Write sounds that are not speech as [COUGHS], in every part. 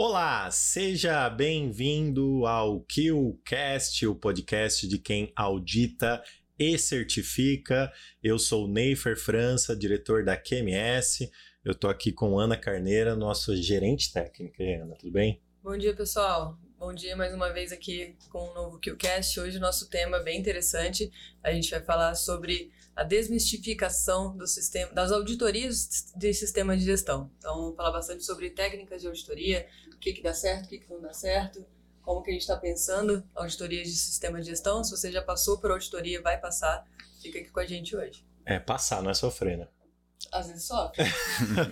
Olá, seja bem-vindo ao QCast, o podcast de quem audita e certifica. Eu sou Neifer França, diretor da QMS. Eu estou aqui com Ana Carneira, nossa gerente técnica. E Ana, tudo bem? Bom dia, pessoal. Bom dia mais uma vez aqui com o novo QCast. Hoje o nosso tema é bem interessante. A gente vai falar sobre a desmistificação do sistema, das auditorias de sistema de gestão. Então, falar bastante sobre técnicas de auditoria, o que, que dá certo, o que, que não dá certo, como que a gente está pensando auditorias de sistema de gestão. Se você já passou por auditoria, vai passar. Fica aqui com a gente hoje. É, passar, não é sofrer, né? Às vezes sofre.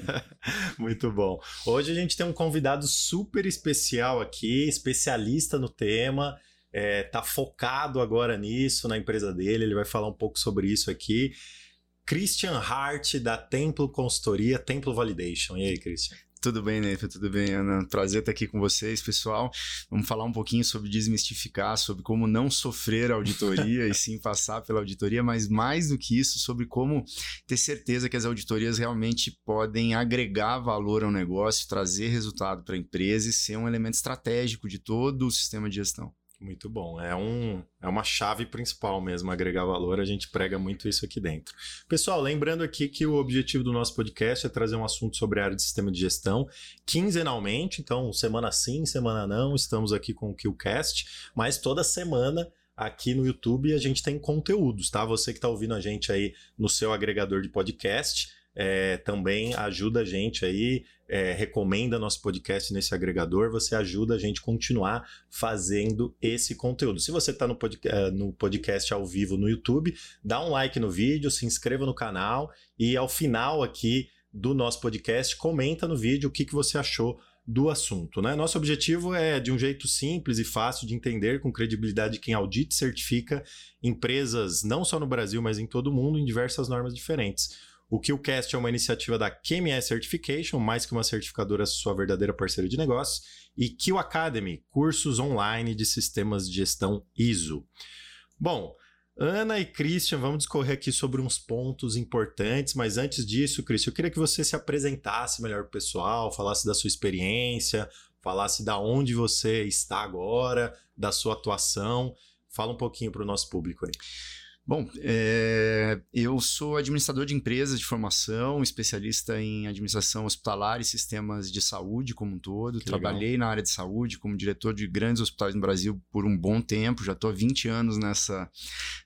[LAUGHS] Muito bom. Hoje a gente tem um convidado super especial aqui, especialista no tema, é, tá focado agora nisso na empresa dele. Ele vai falar um pouco sobre isso aqui. Christian Hart, da Templo Consultoria, Templo Validation. E aí, Christian? Tudo bem, Nefa? Tudo bem, Ana? Prazer estar aqui com vocês, pessoal. Vamos falar um pouquinho sobre desmistificar, sobre como não sofrer auditoria [LAUGHS] e sim passar pela auditoria, mas mais do que isso, sobre como ter certeza que as auditorias realmente podem agregar valor ao negócio, trazer resultado para a empresa e ser um elemento estratégico de todo o sistema de gestão. Muito bom. É, um, é uma chave principal mesmo, agregar valor. A gente prega muito isso aqui dentro. Pessoal, lembrando aqui que o objetivo do nosso podcast é trazer um assunto sobre a área de sistema de gestão quinzenalmente. Então, semana sim, semana não, estamos aqui com o KillCast, mas toda semana aqui no YouTube a gente tem conteúdos, tá? Você que está ouvindo a gente aí no seu agregador de podcast, é, também ajuda a gente aí, é, recomenda nosso podcast nesse agregador, você ajuda a gente continuar fazendo esse conteúdo. Se você está no, pod, é, no podcast ao vivo no YouTube, dá um like no vídeo, se inscreva no canal e ao final aqui do nosso podcast, comenta no vídeo o que, que você achou do assunto. Né? Nosso objetivo é, de um jeito simples e fácil de entender, com credibilidade de quem audita e certifica empresas, não só no Brasil, mas em todo o mundo, em diversas normas diferentes. O KillCast é uma iniciativa da QMS Certification, mais que uma certificadora, sua verdadeira parceira de negócios, e Kill Academy, cursos online de sistemas de gestão ISO. Bom, Ana e Christian, vamos discorrer aqui sobre uns pontos importantes, mas antes disso, Christian, eu queria que você se apresentasse melhor para o pessoal, falasse da sua experiência, falasse da onde você está agora, da sua atuação. Fala um pouquinho para o nosso público aí. Bom, é, eu sou administrador de empresas de formação, especialista em administração hospitalar e sistemas de saúde como um todo. Que Trabalhei legal. na área de saúde como diretor de grandes hospitais no Brasil por um bom tempo, já estou há 20 anos nessa,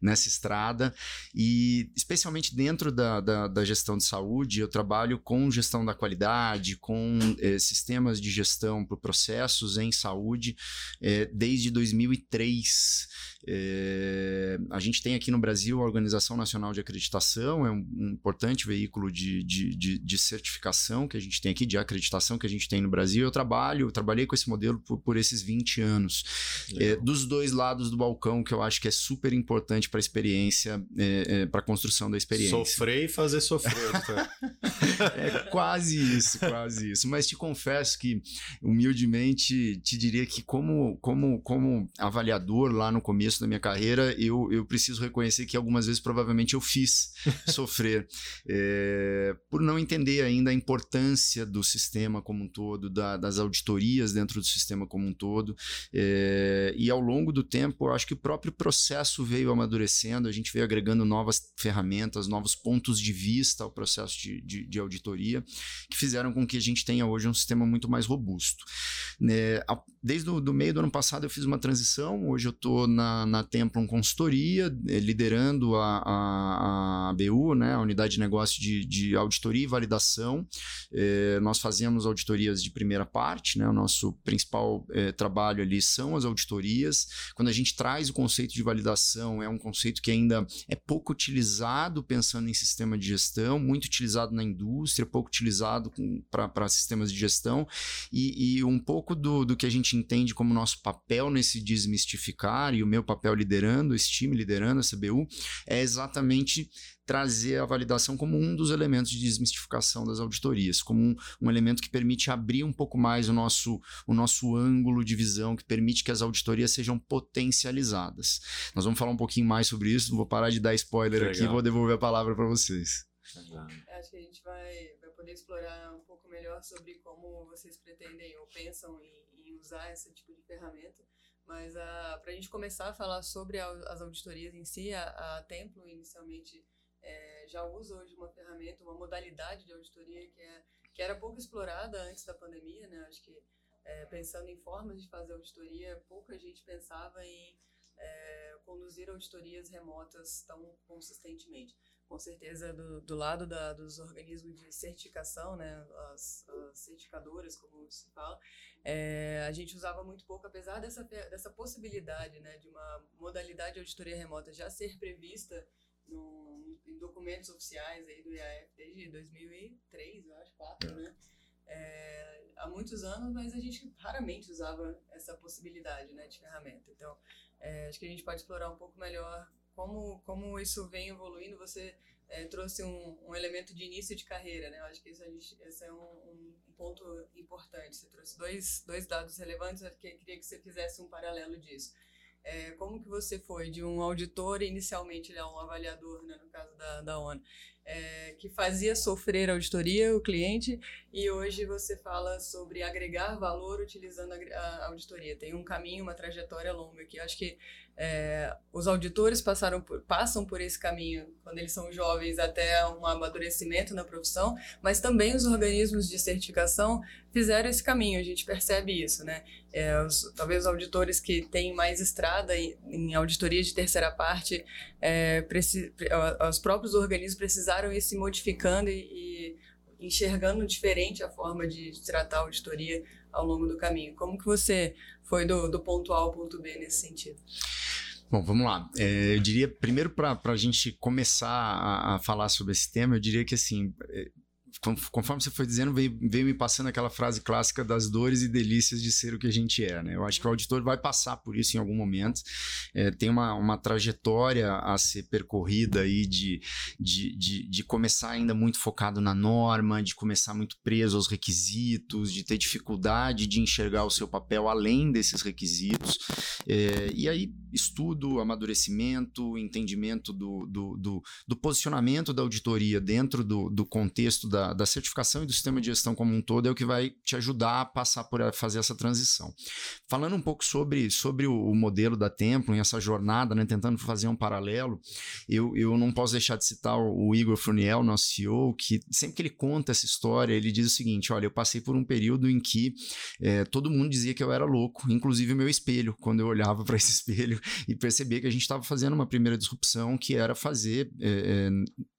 nessa estrada. E, especialmente dentro da, da, da gestão de saúde, eu trabalho com gestão da qualidade, com é, sistemas de gestão por processos em saúde é, desde 2003. É, a gente tem aqui no Brasil a Organização Nacional de Acreditação, é um, um importante veículo de, de, de, de, certificação que a gente tem aqui, de acreditação que a gente tem no Brasil. Eu trabalho, eu trabalhei com esse modelo por, por esses 20 anos. É, dos dois lados do balcão, que eu acho que é super importante para a experiência, é, é para a construção da experiência. Sofrer e fazer sofrer. Tá? [LAUGHS] é quase isso, quase isso. Mas te confesso que, humildemente, te diria que como, como, como avaliador lá no começo, da minha carreira, eu, eu preciso reconhecer que algumas vezes provavelmente eu fiz [LAUGHS] sofrer é, por não entender ainda a importância do sistema como um todo, da, das auditorias dentro do sistema como um todo. É, e ao longo do tempo, eu acho que o próprio processo veio amadurecendo, a gente veio agregando novas ferramentas, novos pontos de vista ao processo de, de, de auditoria, que fizeram com que a gente tenha hoje um sistema muito mais robusto. É, desde o do meio do ano passado eu fiz uma transição, hoje eu estou na na, Templum Consultoria, eh, liderando a, a, a BU, né, a Unidade de Negócio de, de Auditoria e Validação. É, nós fazemos auditorias de primeira parte, né, o nosso principal é, trabalho ali são as auditorias. Quando a gente traz o conceito de validação, é um conceito que ainda é pouco utilizado pensando em sistema de gestão, muito utilizado na indústria, pouco utilizado para sistemas de gestão, e, e um pouco do, do que a gente entende como nosso papel nesse desmistificar, e o meu papel liderando esse time, liderando essa BU, é exatamente trazer a validação como um dos elementos de desmistificação das auditorias, como um, um, elemento que permite abrir um pouco mais o nosso, o nosso ângulo de visão, que permite que as auditorias sejam potencializadas. Nós vamos falar um pouquinho mais sobre isso, não vou parar de dar spoiler aqui, vou devolver a palavra para vocês. Acho que a gente vai poder explorar um pouco melhor sobre como vocês pretendem ou pensam em, em usar esse tipo de ferramenta. Mas uh, para a gente começar a falar sobre a, as auditorias em si, a, a Templo inicialmente é, já usa hoje uma ferramenta, uma modalidade de auditoria que, é, que era pouco explorada antes da pandemia, né? Acho que é, pensando em formas de fazer auditoria, pouca gente pensava em é, conduzir auditorias remotas tão consistentemente com certeza do, do lado da, dos organismos de certificação, né, as, as certificadoras, como se fala, é, a gente usava muito pouco, apesar dessa, dessa possibilidade né, de uma modalidade de auditoria remota já ser prevista no, em documentos oficiais aí do IAF desde 2003, eu acho, 4, né? É, há muitos anos, mas a gente raramente usava essa possibilidade né, de ferramenta. Então, é, acho que a gente pode explorar um pouco melhor como, como isso vem evoluindo, você é, trouxe um, um, elemento de início de carreira, né? Eu acho que isso gente, esse é um, um, ponto importante. Você trouxe dois, dois dados relevantes, eu queria que você fizesse um paralelo disso. É, como que você foi de um auditor, inicialmente ele é um avaliador, né, no caso da, da ONU, é, que fazia sofrer a auditoria, o cliente, e hoje você fala sobre agregar valor utilizando a, auditoria. Tem um caminho, uma trajetória longa que acho que é, os auditores passaram por, passam por esse caminho quando eles são jovens até um amadurecimento na profissão, mas também os organismos de certificação fizeram esse caminho, a gente percebe isso, né? É, os, talvez os auditores que têm mais estrada em, em auditoria de terceira parte, é, os próprios organismos precisaram ir se modificando e, e enxergando diferente a forma de, tratar a auditoria ao longo do caminho. Como que você foi do, do ponto A ao ponto B nesse sentido? Bom, vamos lá. É, eu diria, primeiro, para a gente começar a, a, falar sobre esse tema, eu diria que, assim, é, conforme você foi dizendo, veio, veio, me passando aquela frase clássica das dores e delícias de ser o que a gente é, né? Eu acho que o auditor vai passar por isso em algum momento. É, tem uma, uma trajetória a ser percorrida aí de, de, de, de, começar ainda muito focado na norma, de começar muito preso aos requisitos, de ter dificuldade de enxergar o seu papel além desses requisitos. É, e aí, estudo, amadurecimento, entendimento do, do, do, do posicionamento da auditoria dentro do, do contexto da da, certificação e do sistema de gestão como um todo é o que vai te ajudar a passar por a fazer essa transição. Falando um pouco sobre, sobre o, o modelo da Templum e essa jornada, né, tentando fazer um paralelo, eu, eu não posso deixar de citar o, o Igor Fruniel, nosso CEO, que sempre que ele conta essa história, ele diz o seguinte: olha, eu passei por um período em que é, todo mundo dizia que eu era louco, inclusive o meu espelho, quando eu olhava para esse espelho e percebia que a gente estava fazendo uma primeira disrupção que era fazer é, é,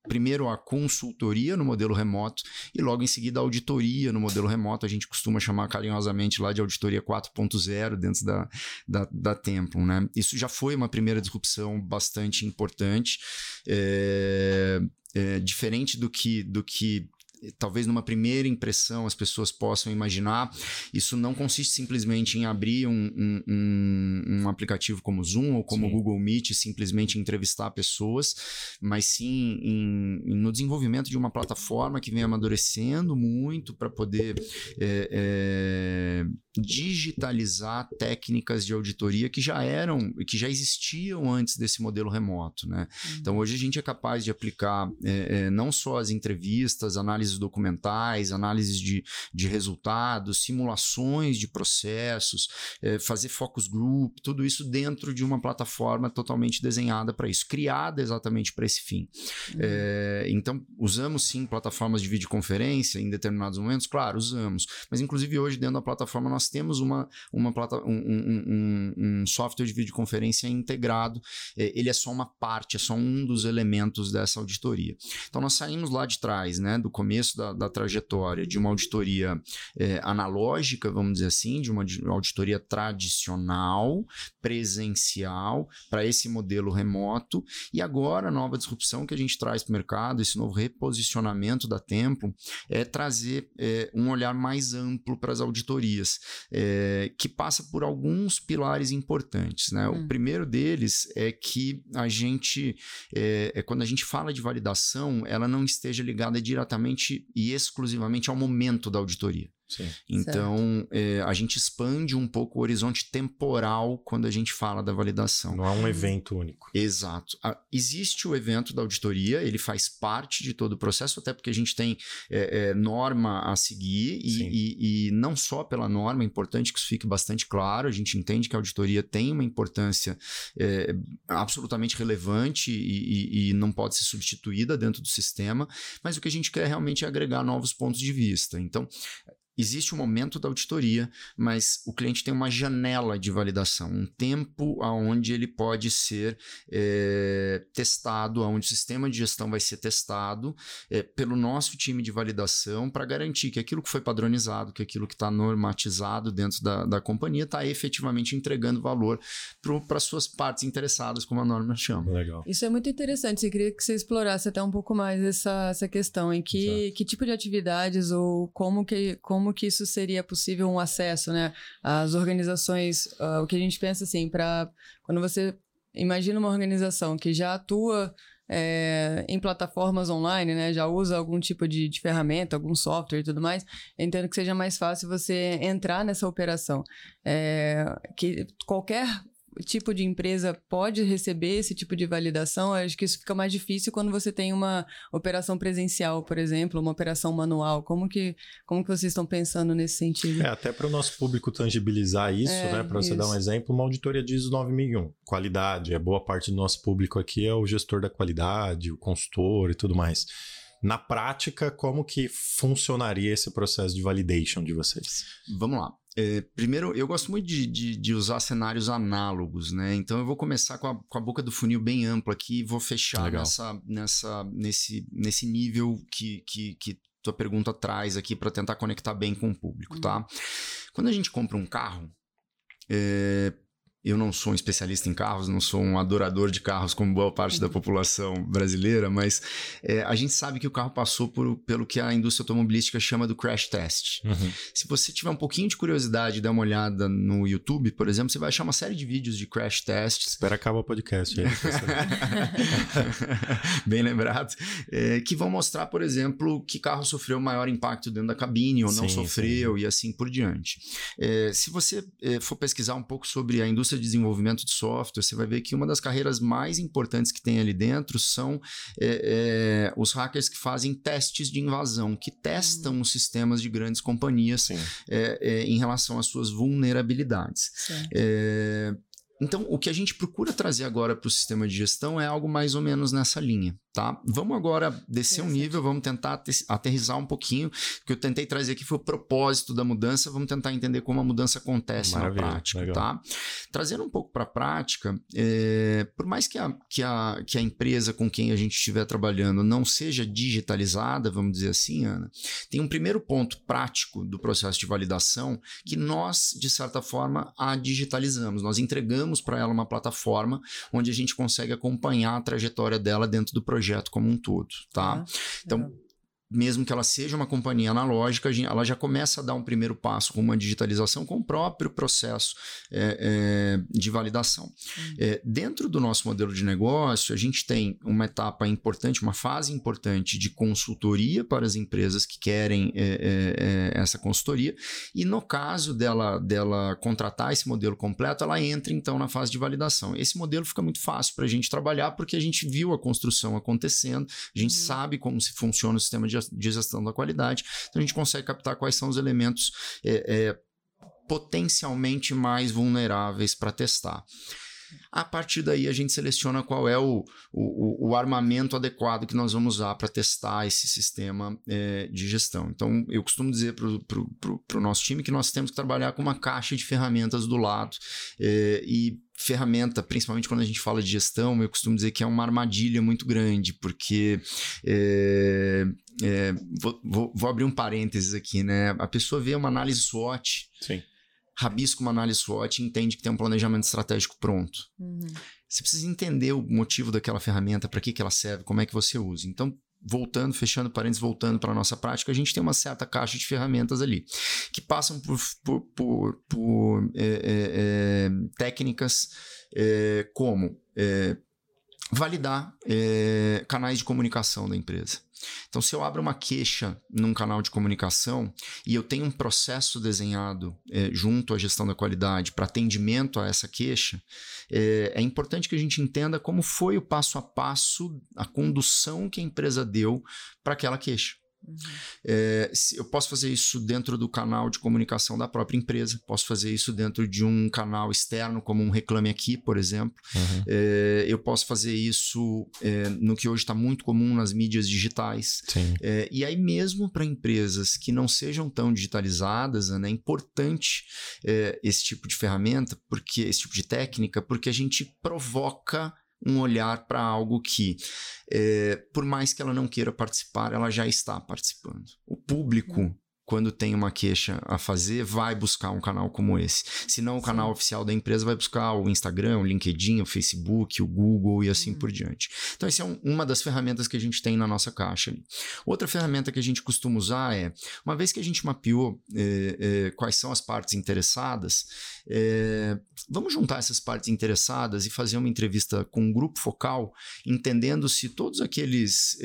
primeiro a consultoria no modelo remoto e logo em seguida a auditoria no modelo remoto. A gente costuma chamar carinhosamente lá de auditoria 4.0 dentro da, da, da Templum. Né? Isso já foi uma primeira disrupção bastante importante. É, é, diferente do que, do que talvez numa primeira impressão as pessoas possam imaginar, isso não consiste simplesmente em abrir um, um, um, aplicativo como Zoom ou como sim. Google Meet e simplesmente entrevistar pessoas, mas sim em, no desenvolvimento de uma plataforma que vem amadurecendo muito para poder é, é, digitalizar técnicas de auditoria que já eram, que já existiam antes desse modelo remoto. Né? Uhum. Então hoje a gente é capaz de aplicar é, não só as entrevistas, análise análises documentais, análises de, de resultados, simulações de processos, é, fazer focus group, tudo isso dentro de uma plataforma totalmente desenhada para isso, criada exatamente para esse fim. Uhum. É, então, usamos sim plataformas de videoconferência em determinados momentos? Claro, usamos. Mas, inclusive, hoje dentro da plataforma nós temos uma, uma plata, um, um, um, software de videoconferência integrado. É, ele é só uma parte, é só um dos elementos dessa auditoria. Então, nós saímos lá de trás, né, do começo começo da, da trajetória de uma auditoria é, analógica, vamos dizer assim, de uma auditoria tradicional, presencial, para esse modelo remoto, e agora a nova disrupção que a gente traz para o mercado, esse novo reposicionamento da Tempo, é trazer é, um olhar mais amplo para as auditorias, é, que passa por alguns pilares importantes. Né? Hum. O primeiro deles é que a gente, é, é, quando a gente fala de validação, ela não esteja ligada diretamente e exclusivamente ao momento da auditoria. Sim. Então, é, a gente expande um pouco o horizonte temporal quando a gente fala da validação. Não é um evento único. Exato. A, existe o evento da auditoria, ele faz parte de todo o processo, até porque a gente tem é, é, norma a seguir, e, e, e, não só pela norma, é importante que isso fique bastante claro, a gente entende que a auditoria tem uma importância é, absolutamente relevante e, e não pode ser substituída dentro do sistema, mas o que a gente quer realmente é agregar novos pontos de vista. Então, existe o um momento da auditoria, mas o cliente tem uma janela de validação, um tempo aonde ele pode ser é, testado, aonde o sistema de gestão vai ser testado é, pelo nosso time de validação para garantir que aquilo que foi padronizado, que aquilo que está normatizado dentro da, da companhia está efetivamente entregando valor para as suas partes interessadas, como a norma chama. Legal. Isso é muito interessante. Eu queria que você explorasse até um pouco mais essa, essa questão em que, que tipo de atividades ou como que como como que isso seria possível um acesso, né? As organizações, uh, o que a gente pensa assim, para quando você imagina uma organização que já atua é, em plataformas online, né? Já usa algum tipo de, de, ferramenta, algum software e tudo mais. Entendo que seja mais fácil você entrar nessa operação. É, que qualquer tipo de empresa pode receber esse tipo de validação, acho que isso fica mais difícil quando você tem uma operação presencial, por exemplo, uma operação manual. Como que, como que vocês estão pensando nesse sentido? É, até para o nosso público tangibilizar isso, é, né? Para você dar um exemplo, uma auditoria de ISO 9001, qualidade, é boa parte do nosso público aqui é o gestor da qualidade, o consultor e tudo mais. Na prática, como que funcionaria esse processo de validation de vocês? Vamos lá. É, primeiro, eu gosto muito de, de, de, usar cenários análogos, né? Então eu vou começar com a, com a boca do funil bem ampla aqui e vou fechar nessa, nessa, nesse, nesse nível que, que, que tua pergunta traz aqui para tentar conectar bem com o público, tá? Uhum. Quando a gente compra um carro, é, eu não sou um especialista em carros, não sou um adorador de carros como boa parte da uhum. população brasileira, mas é, a gente sabe que o carro passou por, pelo que a indústria automobilística chama do crash test. Uhum. Se você tiver um pouquinho de curiosidade e dar uma olhada no YouTube, por exemplo, você vai achar uma série de vídeos de crash tests. Espera acabar o podcast aí. [LAUGHS] Bem lembrado. É, que vão mostrar, por exemplo, que carro sofreu maior impacto dentro da cabine ou não sim, sofreu sim. e assim por diante. É, se você é, for pesquisar um pouco sobre a indústria indústria de desenvolvimento de software, você vai ver que uma das carreiras mais importantes que tem ali dentro são é, é, os hackers que fazem testes de invasão, que testam uhum. os sistemas de grandes companhias é, é, em relação às suas vulnerabilidades. Então, o que a gente procura trazer agora para o sistema de gestão é algo mais ou menos nessa linha tá? Vamos agora descer um nível, vamos tentar aterrizar um pouquinho. O que eu tentei trazer aqui foi o propósito da mudança, vamos tentar entender como a mudança acontece Maravilha, na prática, legal. tá? Trazendo um pouco para a prática, é, por mais que a, que, a, que a empresa com quem a gente estiver trabalhando não seja digitalizada, vamos dizer assim, Ana, tem um primeiro ponto prático do processo de validação que nós, de certa forma, a digitalizamos. Nós entregamos para ela uma plataforma onde a gente consegue acompanhar a trajetória dela dentro do projeto projeto como um todo, tá? Ah, então, mesmo que ela seja uma companhia analógica, ela já começa a dar um primeiro passo com uma digitalização com o próprio processo é, é, de validação. Uhum. É, dentro do nosso modelo de negócio, a gente tem uma etapa importante, uma fase importante de consultoria para as empresas que querem é, é, é, essa consultoria, e no caso dela, dela contratar esse modelo completo, ela entra então na fase de validação. Esse modelo fica muito fácil para a gente trabalhar porque a gente viu a construção acontecendo, a gente uhum. sabe como se funciona o sistema de de gestão da qualidade. Então a gente consegue captar quais são os elementos é, é, potencialmente mais vulneráveis para testar. A partir daí, a gente seleciona qual é o, o, o armamento adequado que nós vamos usar para testar esse sistema é, de gestão. Então, eu costumo dizer para o nosso time que nós temos que trabalhar com uma caixa de ferramentas do lado é, e ferramenta, principalmente quando a gente fala de gestão, eu costumo dizer que é uma armadilha muito grande, porque é, é, vou, vou, vou, abrir um parênteses aqui, né? A pessoa vê uma análise SWOT, Sim. rabisca uma análise SWOT e entende que tem um planejamento estratégico pronto. Uhum. Você precisa entender o motivo daquela ferramenta, para que, que ela serve, como é que você usa. Então, voltando, fechando parênteses, voltando para a nossa prática, a gente tem uma certa caixa de ferramentas ali, que passam por, por, por, por é, é, é técnicas é, como é, validar é, canais de comunicação da empresa. Então, se eu abro uma queixa num canal de comunicação e eu tenho um processo desenhado é, junto à gestão da qualidade para atendimento a essa queixa, é, é, importante que a gente entenda como foi o passo a passo, a condução que a empresa deu para aquela queixa. Uhum. É, eu posso fazer isso dentro do canal de comunicação da própria empresa, posso fazer isso dentro de um canal externo, como um Reclame Aqui, por exemplo. Uhum. É, eu posso fazer isso é, no que hoje está muito comum nas mídias digitais. É, e aí, mesmo para empresas que não sejam tão digitalizadas, né, é importante é, esse tipo de ferramenta, porque esse tipo de técnica, porque a gente provoca um olhar para algo que, é, por mais que ela não queira participar, ela já está participando. O público quando tem uma queixa a fazer, vai buscar um canal como esse. Se não, o canal Sim. oficial da empresa vai buscar o Instagram, o LinkedIn, o Facebook, o Google e assim uhum. por diante. Então, essa é um, uma das ferramentas que a gente tem na nossa caixa. Ali. Outra ferramenta que a gente costuma usar é, uma vez que a gente mapeou é, é, quais são as partes interessadas, é, vamos juntar essas partes interessadas e fazer uma entrevista com um grupo focal, entendendo se todos aqueles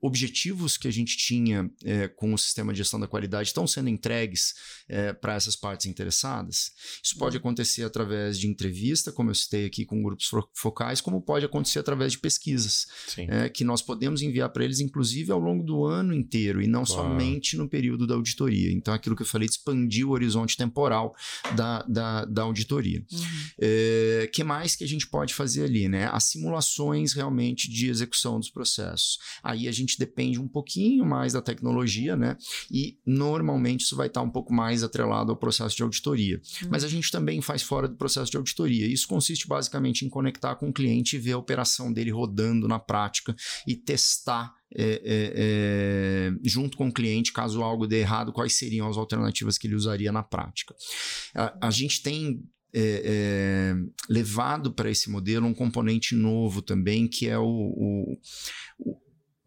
objetivos que a gente tinha com o sistema de gestão da qualidade estão sendo entregues é, para essas partes interessadas. Isso pode uhum. acontecer através de entrevista, como eu citei aqui com grupos focais, como pode acontecer através de pesquisas, é, que nós podemos enviar para eles, inclusive, ao longo do ano inteiro, e não claro. somente no período da auditoria. Então, aquilo que eu falei de expandir o horizonte temporal da, da, da auditoria. Uhum. É, que mais que a gente pode fazer ali? Né? As simulações realmente de execução dos processos. Aí a gente depende um pouquinho mais da tecnologia, né? E normalmente isso vai estar um pouco mais atrelado ao processo de auditoria. Uhum. Mas a gente também faz fora do processo de auditoria. Isso consiste basicamente em conectar com o cliente e ver a operação dele rodando na prática e testar é, é, é, junto com o cliente, caso algo dê errado, quais seriam as alternativas que ele usaria na prática. A, a gente tem é, é, levado para esse modelo um componente novo também, que é o, o,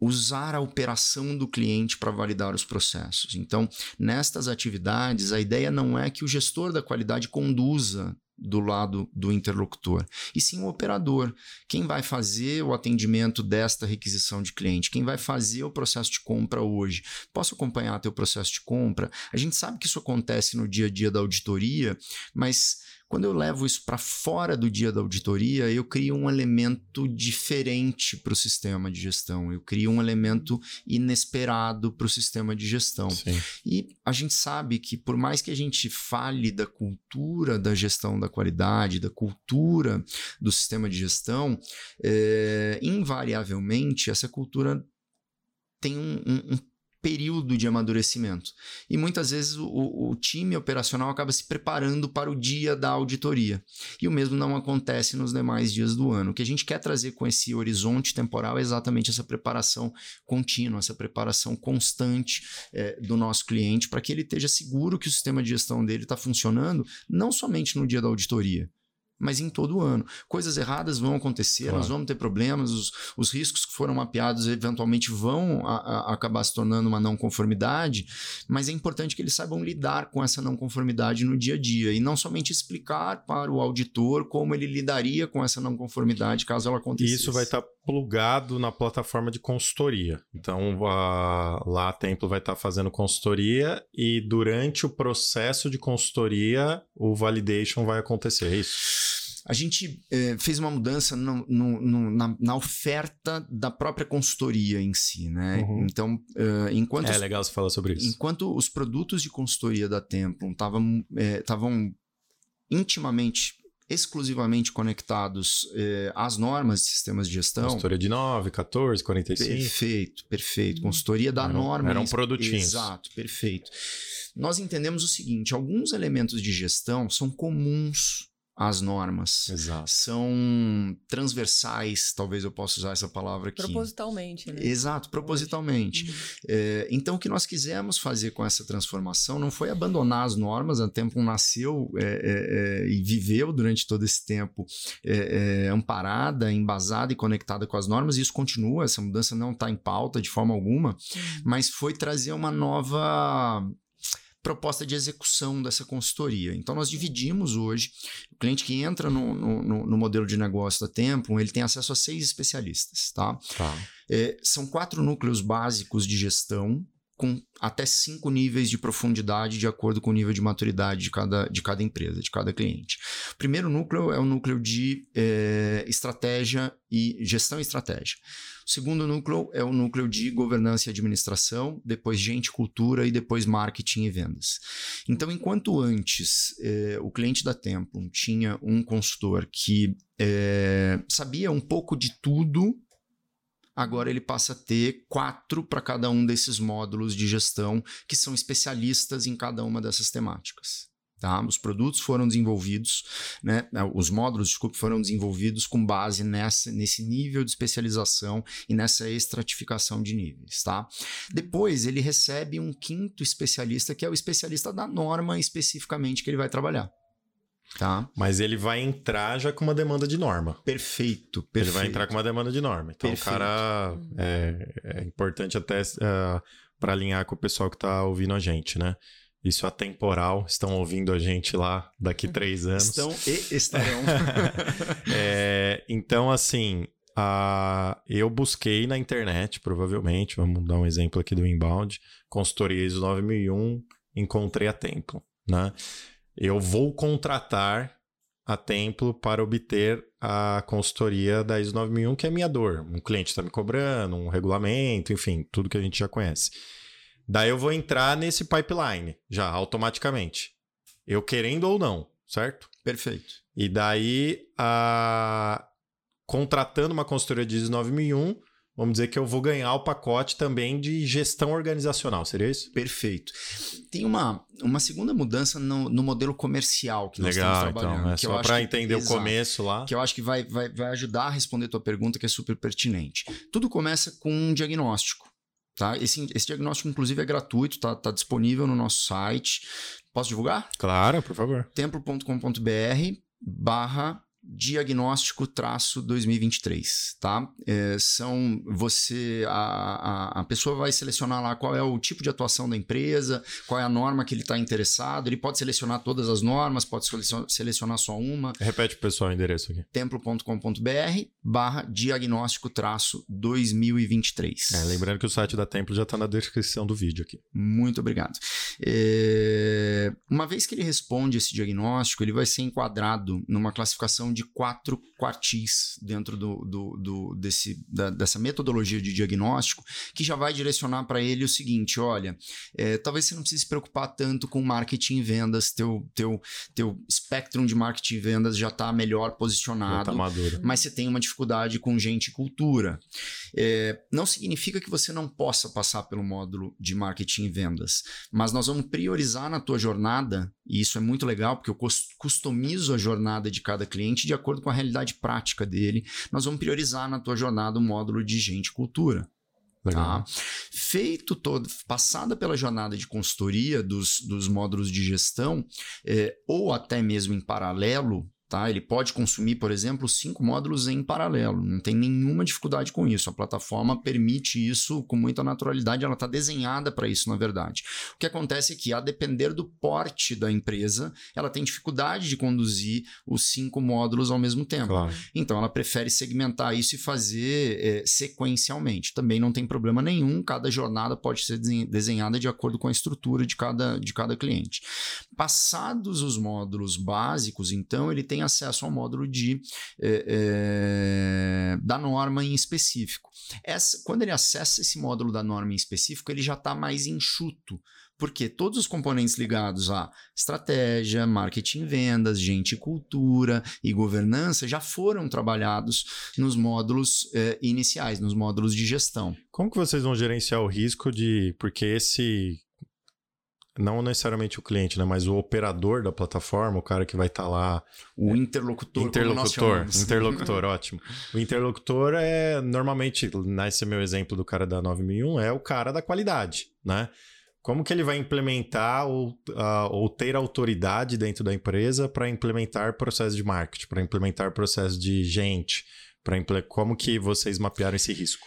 usar a operação do cliente para validar os processos. Então, nestas atividades, a ideia não é que o gestor da qualidade conduza do lado do interlocutor, e sim o operador. Quem vai fazer o atendimento desta requisição de cliente? Quem vai fazer o processo de compra hoje? Posso acompanhar teu processo de compra? A gente sabe que isso acontece no dia a dia da auditoria, mas quando eu levo isso para fora do dia da auditoria, eu crio um elemento diferente para o sistema de gestão, eu crio um elemento inesperado para o sistema de gestão. Sim. E a gente sabe que, por mais que a gente fale da cultura da gestão da qualidade, da cultura do sistema de gestão, é, invariavelmente essa cultura tem um, um, um período de amadurecimento. E muitas vezes o, o, time operacional acaba se preparando para o dia da auditoria. E o mesmo não acontece nos demais dias do ano. O que a gente quer trazer com esse horizonte temporal é exatamente essa preparação contínua, essa preparação constante é, do nosso cliente para que ele esteja seguro que o sistema de gestão dele está funcionando, não somente no dia da auditoria, mas em todo o ano. Coisas erradas vão acontecer, claro. nós vamos ter problemas, os, os, riscos que foram mapeados eventualmente vão a, a, acabar se tornando uma não conformidade, mas é importante que eles saibam lidar com essa não conformidade no dia a dia e não somente explicar para o auditor como ele lidaria com essa não conformidade caso ela acontecesse. E isso vai estar tá plugado na plataforma de consultoria. Então, a, lá a Templo vai estar tá fazendo consultoria e durante o processo de consultoria, o validation vai acontecer, é isso? A gente eh, fez uma mudança no, no, no, na, na, oferta da própria consultoria em si, né? Uhum. Então, uh, enquanto... É os, legal você falar sobre isso. Enquanto os produtos de consultoria da Templum estavam eh, intimamente exclusivamente conectados eh, às normas de sistemas de gestão. Consultoria de 9, 14, 45. Perfeito, perfeito. Consultoria da era, norma. Eram produtinhos. Exato, perfeito. Nós entendemos o seguinte: alguns elementos de gestão são comuns as normas. Exato. São transversais, talvez eu possa usar essa palavra aqui. Propositalmente, né? Exato, propositalmente. É, então, o que nós quisemos fazer com essa transformação não foi abandonar as normas, a Tempo nasceu é, é, é, e viveu durante todo esse tempo é, é, amparada, embasada e conectada com as normas, e isso continua, essa mudança não está em pauta de forma alguma, mas foi trazer uma nova proposta de execução dessa consultoria. Então, nós dividimos hoje, o cliente que entra no, no, no modelo de negócio da Tempo, ele tem acesso a seis especialistas, tá? Tá. É, são quatro núcleos básicos de gestão, com até cinco níveis de profundidade de acordo com o nível de maturidade de cada, de cada empresa, de cada cliente. O primeiro núcleo é o núcleo de é, estratégia e gestão e estratégia. O segundo núcleo é o núcleo de governança e administração, depois gente, cultura e depois marketing e vendas. Então, enquanto antes é, o cliente da Tempo tinha um consultor que é, sabia um pouco de tudo agora ele passa a ter quatro para cada um desses módulos de gestão que são especialistas em cada uma dessas temáticas. Tá? Os produtos foram desenvolvidos, né? os módulos, desculpe, foram desenvolvidos com base nessa, nesse nível de especialização e nessa estratificação de níveis. Tá? Depois ele recebe um quinto especialista, que é o especialista da norma especificamente que ele vai trabalhar. Tá. Mas ele vai entrar já com uma demanda de norma. Perfeito, perfeito. Ele vai entrar com uma demanda de norma. Então, perfeito. o cara é, é importante até uh, é, para alinhar com o pessoal que está ouvindo a gente, né? Isso é atemporal, estão ouvindo a gente lá daqui três anos. Estão e estarão. [LAUGHS] é, então, assim, uh, eu busquei na internet, provavelmente, vamos dar um exemplo aqui do inbound, consultoria ISO 9001, encontrei a tempo, né? Eu vou contratar a Templo para obter a consultoria da ISO 9001, que é minha dor. Um cliente está me cobrando, um regulamento, enfim, tudo que a gente já conhece. Daí eu vou entrar nesse pipeline já automaticamente. Eu querendo ou não, certo? Perfeito. E daí, a... contratando uma consultoria de ISO 9001, vamos dizer que eu vou ganhar o pacote também de gestão organizacional, seria isso? Perfeito. Tem uma, uma segunda mudança no, no modelo comercial que nós Legal, estamos trabalhando. Então, é só para entender que, o exato, começo lá. Que eu acho que vai, vai, vai ajudar a responder a tua pergunta, que é super pertinente. Tudo começa com um diagnóstico. Tá? Esse, esse diagnóstico, inclusive, é gratuito, tá, tá disponível no nosso site. Posso divulgar? Claro, por favor. templo.com.br barra diagnóstico traço 2023, tá? É, são você a, a, a, pessoa vai selecionar lá qual é o tipo de atuação da empresa, qual é a norma que ele está interessado. Ele pode selecionar todas as normas, pode selecionar só uma. Repete pessoal o endereço aqui. templo.com.br/barra diagnóstico traço 2023. É, lembrando que o site da Templo já está na descrição do vídeo aqui. Muito obrigado. É, uma vez que ele responde esse diagnóstico, ele vai ser enquadrado numa classificação de quatro quartis dentro do, do, do desse, da, dessa metodologia de diagnóstico, que já vai direcionar para ele o seguinte: olha, é, talvez você não precise se preocupar tanto com marketing e vendas, teu, teu, teu espectro de marketing e vendas já está melhor posicionado, tá mas você tem uma dificuldade com gente e cultura. É, não significa que você não possa passar pelo módulo de marketing e vendas, mas nós vamos priorizar na tua jornada, e isso é muito legal, porque eu customizo a jornada de cada cliente de acordo com a realidade prática dele. Nós vamos priorizar na tua jornada o módulo de gente e cultura. Tá? Feito todo, passada pela jornada de consultoria dos, dos módulos de gestão, é, ou até mesmo em paralelo, Tá? Ele pode consumir, por exemplo, cinco módulos em paralelo, não tem nenhuma dificuldade com isso. A plataforma permite isso com muita naturalidade, ela está desenhada para isso, na verdade. O que acontece é que, a depender do porte da empresa, ela tem dificuldade de conduzir os cinco módulos ao mesmo tempo. Claro. Então, ela prefere segmentar isso e fazer é, sequencialmente. Também não tem problema nenhum, cada jornada pode ser desenhada de acordo com a estrutura de cada, de cada cliente. Passados os módulos básicos, então, ele tem tem acesso ao módulo de, é, é, da norma em específico. Essa, quando ele acessa esse módulo da norma em específico, ele já está mais enxuto, porque todos os componentes ligados a estratégia, marketing, vendas, gente cultura e governança já foram trabalhados nos módulos é, iniciais, nos módulos de gestão. Como que vocês vão gerenciar o risco de. Porque esse não necessariamente o cliente, né, mas o operador da plataforma, o cara que vai estar tá lá. O interlocutor. Interlocutor, interlocutor, [LAUGHS] ótimo. O interlocutor é normalmente, nesse meu exemplo do cara da 9001, é o cara da qualidade, né? Como que ele vai implementar ou, uh, ou ter autoridade dentro da empresa para implementar processo de marketing, para implementar processo de gente, para como que vocês mapearam esse risco?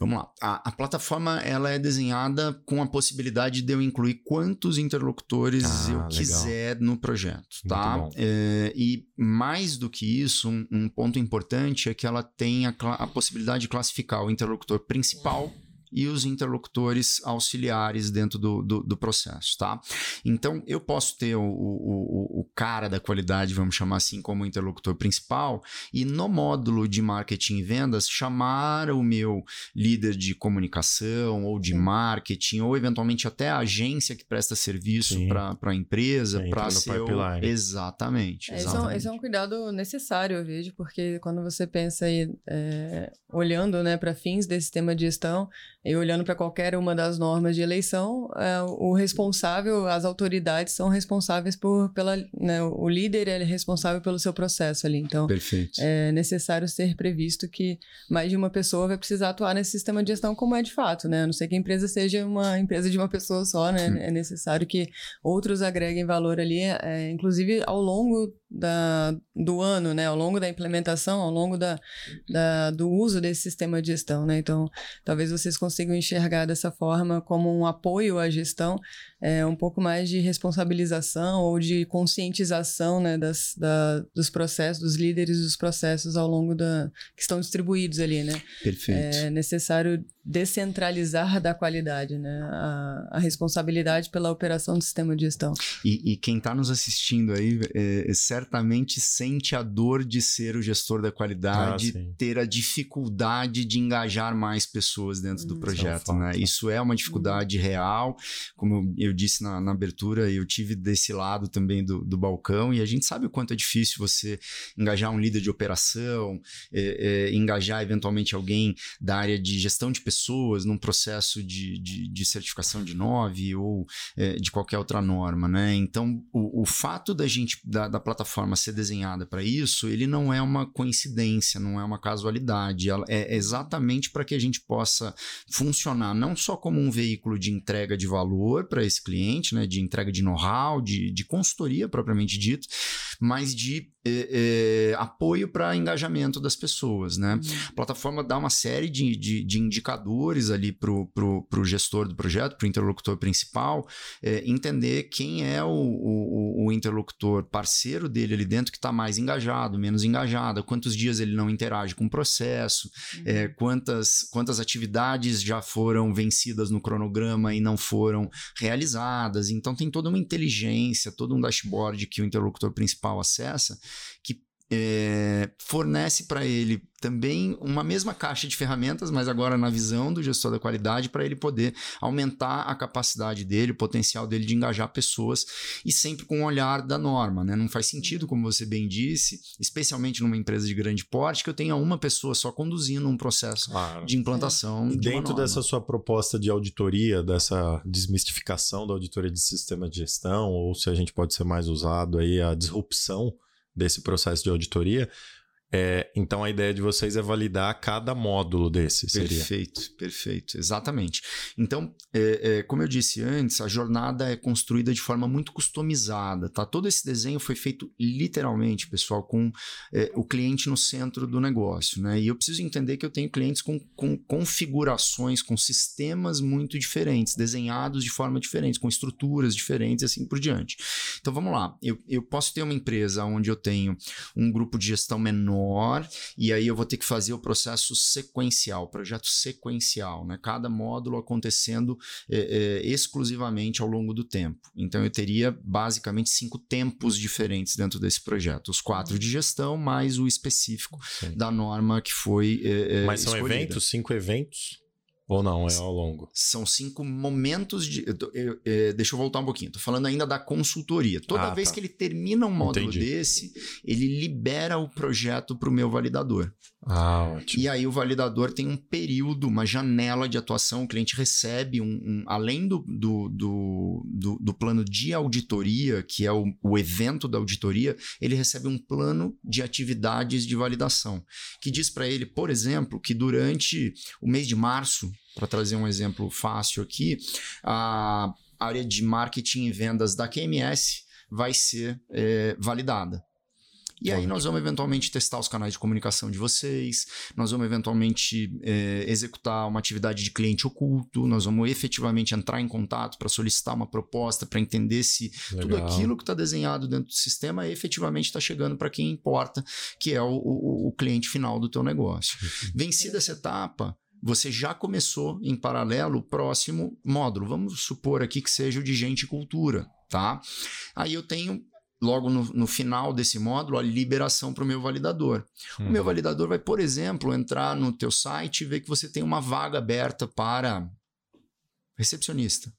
Vamos lá. A, a, plataforma ela é desenhada com a possibilidade de eu incluir quantos interlocutores ah, eu legal. quiser no projeto, tá? É, e mais do que isso, um, um, ponto importante é que ela tem a, a possibilidade de classificar o interlocutor principal e os interlocutores auxiliares dentro do, do, do processo, tá? Então, eu posso ter o, o, o, cara da qualidade, vamos chamar assim, como interlocutor principal, e no módulo de marketing e vendas, chamar o meu líder de comunicação ou de marketing, ou eventualmente até a agência que presta serviço para a empresa, para ser. O... Exatamente. É, esse, é um, esse, é um, cuidado necessário, eu vejo, porque quando você pensa aí, é, olhando né, para fins desse sistema de gestão, e olhando para qualquer uma das normas de eleição, é, o responsável, as autoridades são responsáveis por pela, né, o líder é responsável pelo seu processo ali. Então, Perfeito. é necessário ser previsto que mais de uma pessoa vai precisar atuar nesse sistema de gestão como é de fato, né? A não sei que a empresa seja uma empresa de uma pessoa só, né? É necessário que outros agreguem valor ali, é, inclusive ao longo da, do ano, né? Ao longo da implementação, ao longo da, da, do uso desse sistema de gestão, né? Então, talvez vocês consigam enxergar dessa forma como um apoio à gestão, é, um pouco mais de responsabilização ou de conscientização né, das, da, dos processos, dos líderes dos processos ao longo da. que estão distribuídos ali, né? Perfeito. É necessário descentralizar da qualidade, né? A, a responsabilidade pela operação do sistema de gestão. E, e quem está nos assistindo aí é, certamente sente a dor de ser o gestor da qualidade, ah, ter a dificuldade de engajar mais pessoas dentro do hum, projeto, é né? Isso é uma dificuldade hum. real, como eu, eu disse na, na, abertura, eu tive desse lado também do, do, balcão e a gente sabe o quanto é difícil você engajar um líder de operação, é, é, engajar eventualmente alguém da área de gestão de pessoas num processo de, de, de certificação de nove ou é, de qualquer outra norma, né? Então, o, o fato da gente, da, da plataforma ser desenhada para isso, ele não é uma coincidência, não é uma casualidade, é exatamente para que a gente possa funcionar não só como um veículo de entrega de valor para esse cliente, né, de entrega de know-how, de, de consultoria propriamente dito, mas de é, é, apoio para engajamento das pessoas. Né? Uhum. A plataforma dá uma série de, de, de indicadores ali para o gestor do projeto, para o interlocutor principal, é, entender quem é o, o, o, interlocutor parceiro dele ali dentro que está mais engajado, menos engajado, quantos dias ele não interage com o processo, é, uhum. quantas, quantas atividades já foram vencidas no cronograma e não foram realizadas. Então tem toda uma inteligência, todo um dashboard que o interlocutor principal acessa que é, fornece para ele também uma mesma caixa de ferramentas, mas agora na visão do gestor da qualidade, para ele poder aumentar a capacidade dele, o potencial dele de engajar pessoas e sempre com o olhar da norma. Né? Não faz sentido, como você bem disse, especialmente numa empresa de grande porte, que eu tenha uma pessoa só conduzindo um processo claro. de implantação. É. De Dentro dessa sua proposta de auditoria, dessa desmistificação da auditoria de sistema de gestão, ou se a gente pode ser mais usado aí, a disrupção desse processo de auditoria. É, então a ideia de vocês é validar cada módulo desse, seria? Perfeito, perfeito, exatamente. Então, é, é, como eu disse antes, a jornada é construída de forma muito customizada, tá? Todo esse desenho foi feito literalmente, pessoal, com é, o cliente no centro do negócio, né? E eu preciso entender que eu tenho clientes com, com configurações, com sistemas muito diferentes, desenhados de forma diferente, com estruturas diferentes e assim por diante. Então vamos lá, eu, eu posso ter uma empresa onde eu tenho um grupo de gestão menor menor, e aí eu vou ter que fazer o processo sequencial, projeto sequencial, né? cada módulo acontecendo é, é, exclusivamente ao longo do tempo. Então eu teria basicamente cinco tempos diferentes dentro desse projeto: os quatro de gestão, mais o específico Sim. da norma que foi. É, Mas são escolhida. eventos, cinco eventos? Ou não, é ao longo? São cinco momentos de. Eu, deixa eu voltar um pouquinho. Estou falando ainda da consultoria. Toda ah, vez tá. que ele termina um módulo Entendi. desse, ele libera o projeto para o meu validador. Ah, ótimo. E aí o validador tem um período, uma janela de atuação. O cliente recebe um. um além do, do, do, do, do plano de auditoria, que é o, o evento da auditoria, ele recebe um plano de atividades de validação. Que diz para ele, por exemplo, que durante o mês de março para trazer um exemplo fácil aqui, a área de marketing e vendas da QMS vai ser é, validada. E aí nós vamos eventualmente testar os canais de comunicação de vocês, nós vamos eventualmente é, executar uma atividade de cliente oculto, nós vamos efetivamente entrar em contato para solicitar uma proposta, para entender se Legal. tudo aquilo que está desenhado dentro do sistema efetivamente está chegando para quem importa, que é o, o, o cliente final do teu negócio. Vencida essa etapa, você já começou em paralelo o próximo módulo. Vamos supor aqui que seja o de gente e cultura, tá? Aí eu tenho logo no, no, final desse módulo a liberação para o meu validador. Uhum. O meu validador vai, por exemplo, entrar no teu site e ver que você tem uma vaga aberta para recepcionista.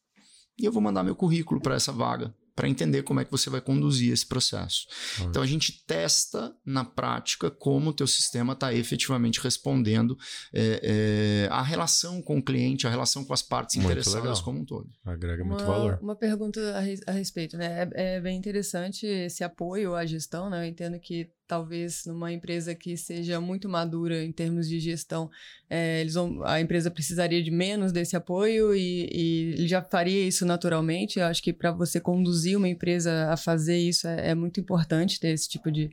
E eu vou mandar meu currículo para essa vaga para entender como é que você vai conduzir esse processo. Uhum. Então a gente testa na prática como o teu sistema está efetivamente respondendo é, é, a relação com o cliente, a relação com as partes muito interessadas legal. como um todo. Agrega muito uma, valor. Uma pergunta a, a respeito, né? É, é, bem interessante esse apoio à gestão, né? Eu entendo que talvez numa empresa que seja muito madura em termos de gestão, é, eles vão, a empresa precisaria de menos desse apoio e, e ele já faria isso naturalmente. Eu acho que para você conduzir uma empresa a fazer isso é, é muito importante ter esse tipo de,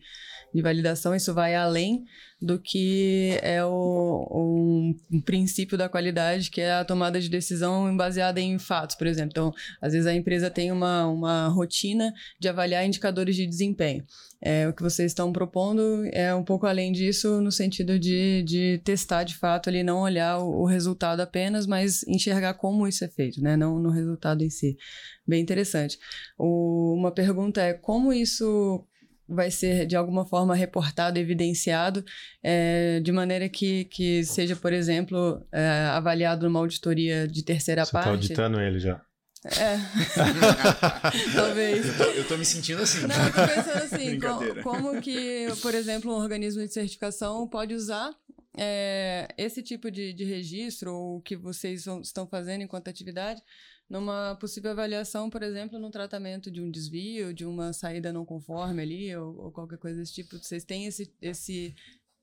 de validação. Isso vai além do que é o, um, um, princípio da qualidade, que é a tomada de decisão baseada em fatos, por exemplo. Então, às vezes a empresa tem uma, uma rotina de avaliar indicadores de desempenho. É, o que vocês estão propondo é um pouco além disso, no sentido de, de testar de fato ali, não olhar o, o resultado apenas, mas enxergar como isso é feito, né? não no resultado em si. Bem interessante. O, uma pergunta é como isso vai ser de alguma forma reportado, evidenciado, é, de maneira que, que seja, por exemplo, é, avaliado numa auditoria de terceira Você parte. Você está auditando ele já. É. [LAUGHS] Talvez. Eu tô, eu tô, me sentindo assim. Não, eu tô pensando assim, como, como, que, por exemplo, um organismo de certificação pode usar é, esse tipo de, de registro, ou o que vocês estão fazendo enquanto atividade, numa possível avaliação, por exemplo, no tratamento de um desvio, de uma saída não conforme ali, ou, ou qualquer coisa desse tipo. Vocês têm esse, esse,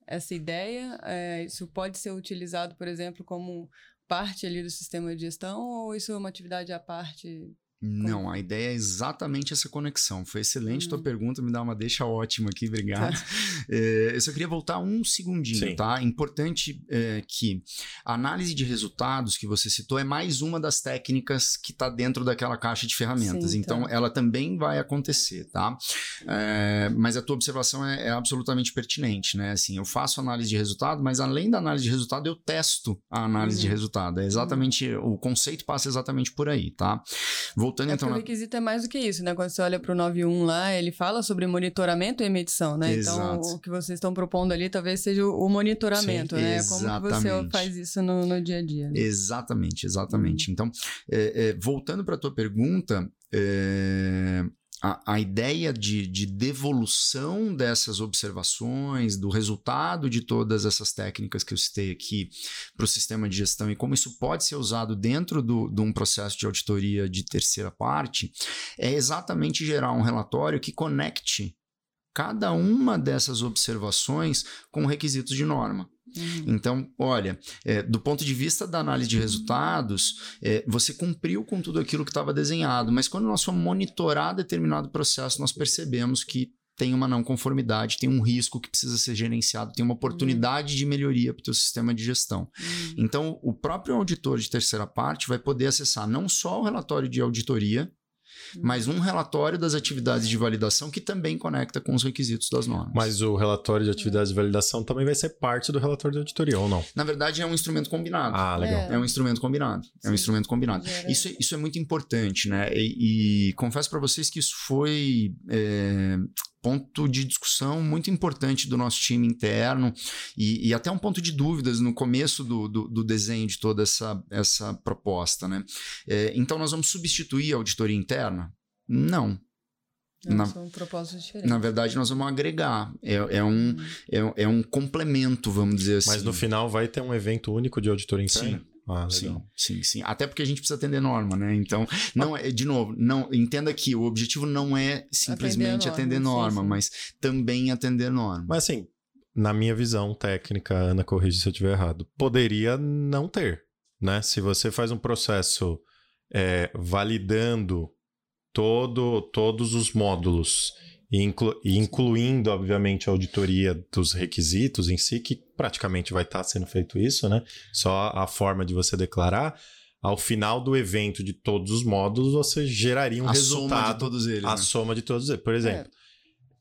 essa ideia? É, isso pode ser utilizado, por exemplo, como parte ali do sistema de gestão, ou isso é uma atividade à parte não, a ideia é exatamente essa conexão. Foi excelente tua hum. pergunta, me dá uma deixa ótima aqui, obrigado. [LAUGHS] é, eu só queria voltar um segundinho, Sim. tá? Importante é, que a análise de resultados que você citou é mais uma das técnicas que está dentro daquela caixa de ferramentas. Sim, então, tá. ela também vai acontecer, tá? É, mas a tua observação é, é, absolutamente pertinente, né? Assim, eu faço análise de resultado, mas além da análise de resultado, eu testo a análise uhum. de resultado. É exatamente, uhum. o conceito passa exatamente por aí, tá? Vou voltando é então. O requisito é mais do que isso, né? Quando você olha para o 91 lá, ele fala sobre monitoramento e medição, né? Então, Exato. Então, o que vocês estão propondo ali talvez seja o monitoramento, Sim, né? Exatamente. Como você faz isso no, no dia a dia. Né? Exatamente, exatamente. Então, é, é, voltando para a tua pergunta, é, a, a ideia de, de devolução dessas observações, do resultado de todas essas técnicas que eu citei aqui para o sistema de gestão e como isso pode ser usado dentro do, de um processo de auditoria de terceira parte, é exatamente gerar um relatório que conecte cada uma dessas observações com requisitos de norma. Uhum. Então, olha, é, do ponto de vista da análise de resultados, é, você cumpriu com tudo aquilo que estava desenhado, mas quando nós fomos monitorar determinado processo, nós percebemos que tem uma não conformidade, tem um risco que precisa ser gerenciado, tem uma oportunidade uhum. de melhoria para o teu sistema de gestão. Uhum. Então, o próprio auditor de terceira parte vai poder acessar não só o relatório de auditoria, mas um relatório das atividades de validação que também conecta com os requisitos das normas. Mas o relatório de atividades de validação também vai ser parte do relatório de auditoria, ou não? Na verdade, é um instrumento combinado. Ah, legal. É, é um instrumento combinado. É um instrumento combinado. Isso, isso é muito importante, né? E, e confesso para vocês que isso foi é, ponto de discussão muito importante do nosso time interno e, e até um ponto de dúvidas no começo do, do, do desenho de toda essa, essa proposta. Né? É, então, nós vamos substituir a auditoria interna? Não. Na, são propósitos diferentes. Na verdade, nós vamos agregar. É, é, um, hum. é, é um complemento, vamos dizer assim. Mas no final vai ter um evento único de auditoria interna? Sim. Ah, sim, sim, sim. Até porque a gente precisa atender norma, né? Então, não é, de novo, não entenda que o objetivo não é simplesmente atender norma, atender norma sim, sim. mas também atender norma. Mas assim, na minha visão técnica, Ana, corrija se eu estiver errado, poderia não ter, né? Se você faz um processo é, validando todo, todos os módulos inclu incluindo, obviamente, a auditoria dos requisitos em si, que praticamente vai estar sendo feito isso, né? Só a forma de você declarar. Ao final do evento de todos os módulos, você geraria um a resultado. soma de todos eles. A né? soma de todos eles. Por exemplo,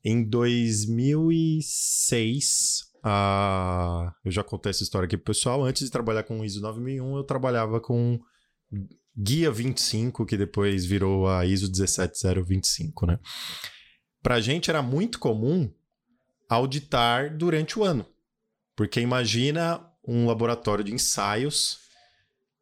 em 2006, ah, eu já contei essa história aqui pro pessoal. Antes de trabalhar com o ISO 9001, eu trabalhava com Guia 25, que depois virou a ISO 17025, né? Pra gente era muito comum auditar durante o ano. Porque imagina um laboratório de ensaios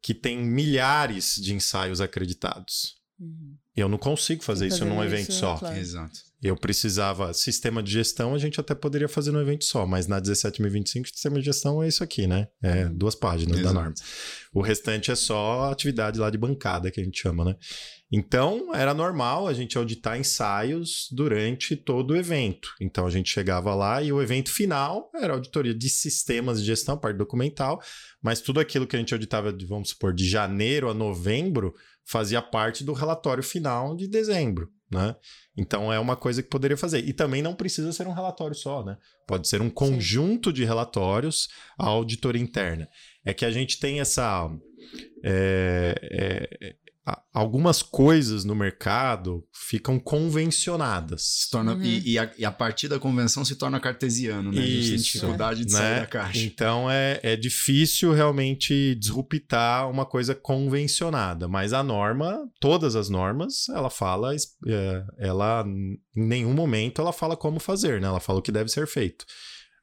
que tem milhares de ensaios acreditados. Uhum. Eu não consigo fazer isso num evento só. claro. Exato. Eu precisava. Sistema de gestão a gente até poderia fazer num evento só, mas na 17025 sistema de gestão é isso aqui, né? É Uhum. duas páginas da Exato. norma. O restante é só atividade lá de bancada que a gente chama, né? Então era normal a gente auditar ensaios durante todo o evento. Então a gente chegava lá e o evento final era auditoria de sistemas de gestão, parte documental, mas tudo aquilo que a gente auditava, vamos supor, de janeiro a novembro, fazia parte do relatório final de dezembro, né? Então é uma coisa que poderia fazer. E também não precisa ser um relatório só, né? Pode ser um conjunto de relatórios a auditoria interna. É que a gente tem essa. é, é, algumas coisas no mercado ficam convencionadas. Se torna, Uhum. e, e a, e a partir da convenção se torna cartesiano, né? a gente tem Isso, dificuldade de né? sair da caixa. Então é, é difícil realmente disruptar uma coisa convencionada, mas a norma, todas as normas, ela fala, é, ela em nenhum momento ela fala como fazer, né? Ela fala o que deve ser feito.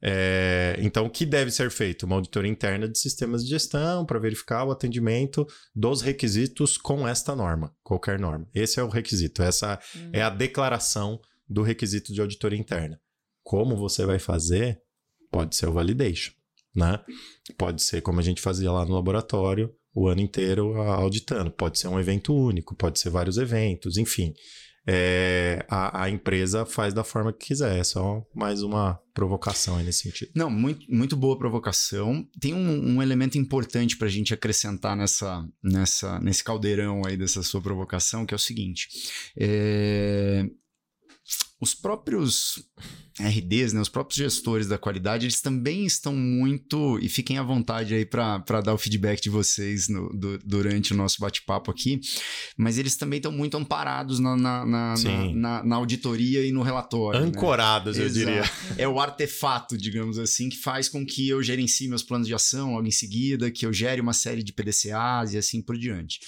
É, então, o que deve ser feito? Uma auditoria interna de sistemas de gestão para verificar o atendimento dos requisitos com esta norma, qualquer norma. Esse é o requisito, essa Uhum. é a declaração do requisito de auditoria interna. Como você vai fazer? Pode ser o validation, né? Pode ser como a gente fazia lá no laboratório, o ano inteiro auditando. Pode ser um evento único, pode ser vários eventos, enfim. É, a, a empresa faz da forma que quiser. É só mais uma provocação aí nesse sentido. Não, muito, muito boa provocação. Tem um, um elemento importante para a gente acrescentar nessa, nessa, nesse caldeirão aí dessa sua provocação, que é o seguinte. É, Os próprios RDs, né, os próprios gestores da qualidade, eles também estão muito. E fiquem à vontade aí para dar o feedback de vocês no- du- durante o nosso bate-papo aqui, mas eles também estão muito amparados na, na, na, na, na- auditoria e no relatório. né? Ancoradas, eu Exato. diria. É o artefato, digamos assim, que faz com que eu gerencie meus planos de ação logo em seguida, que eu gere uma série de PDCAs e assim por diante.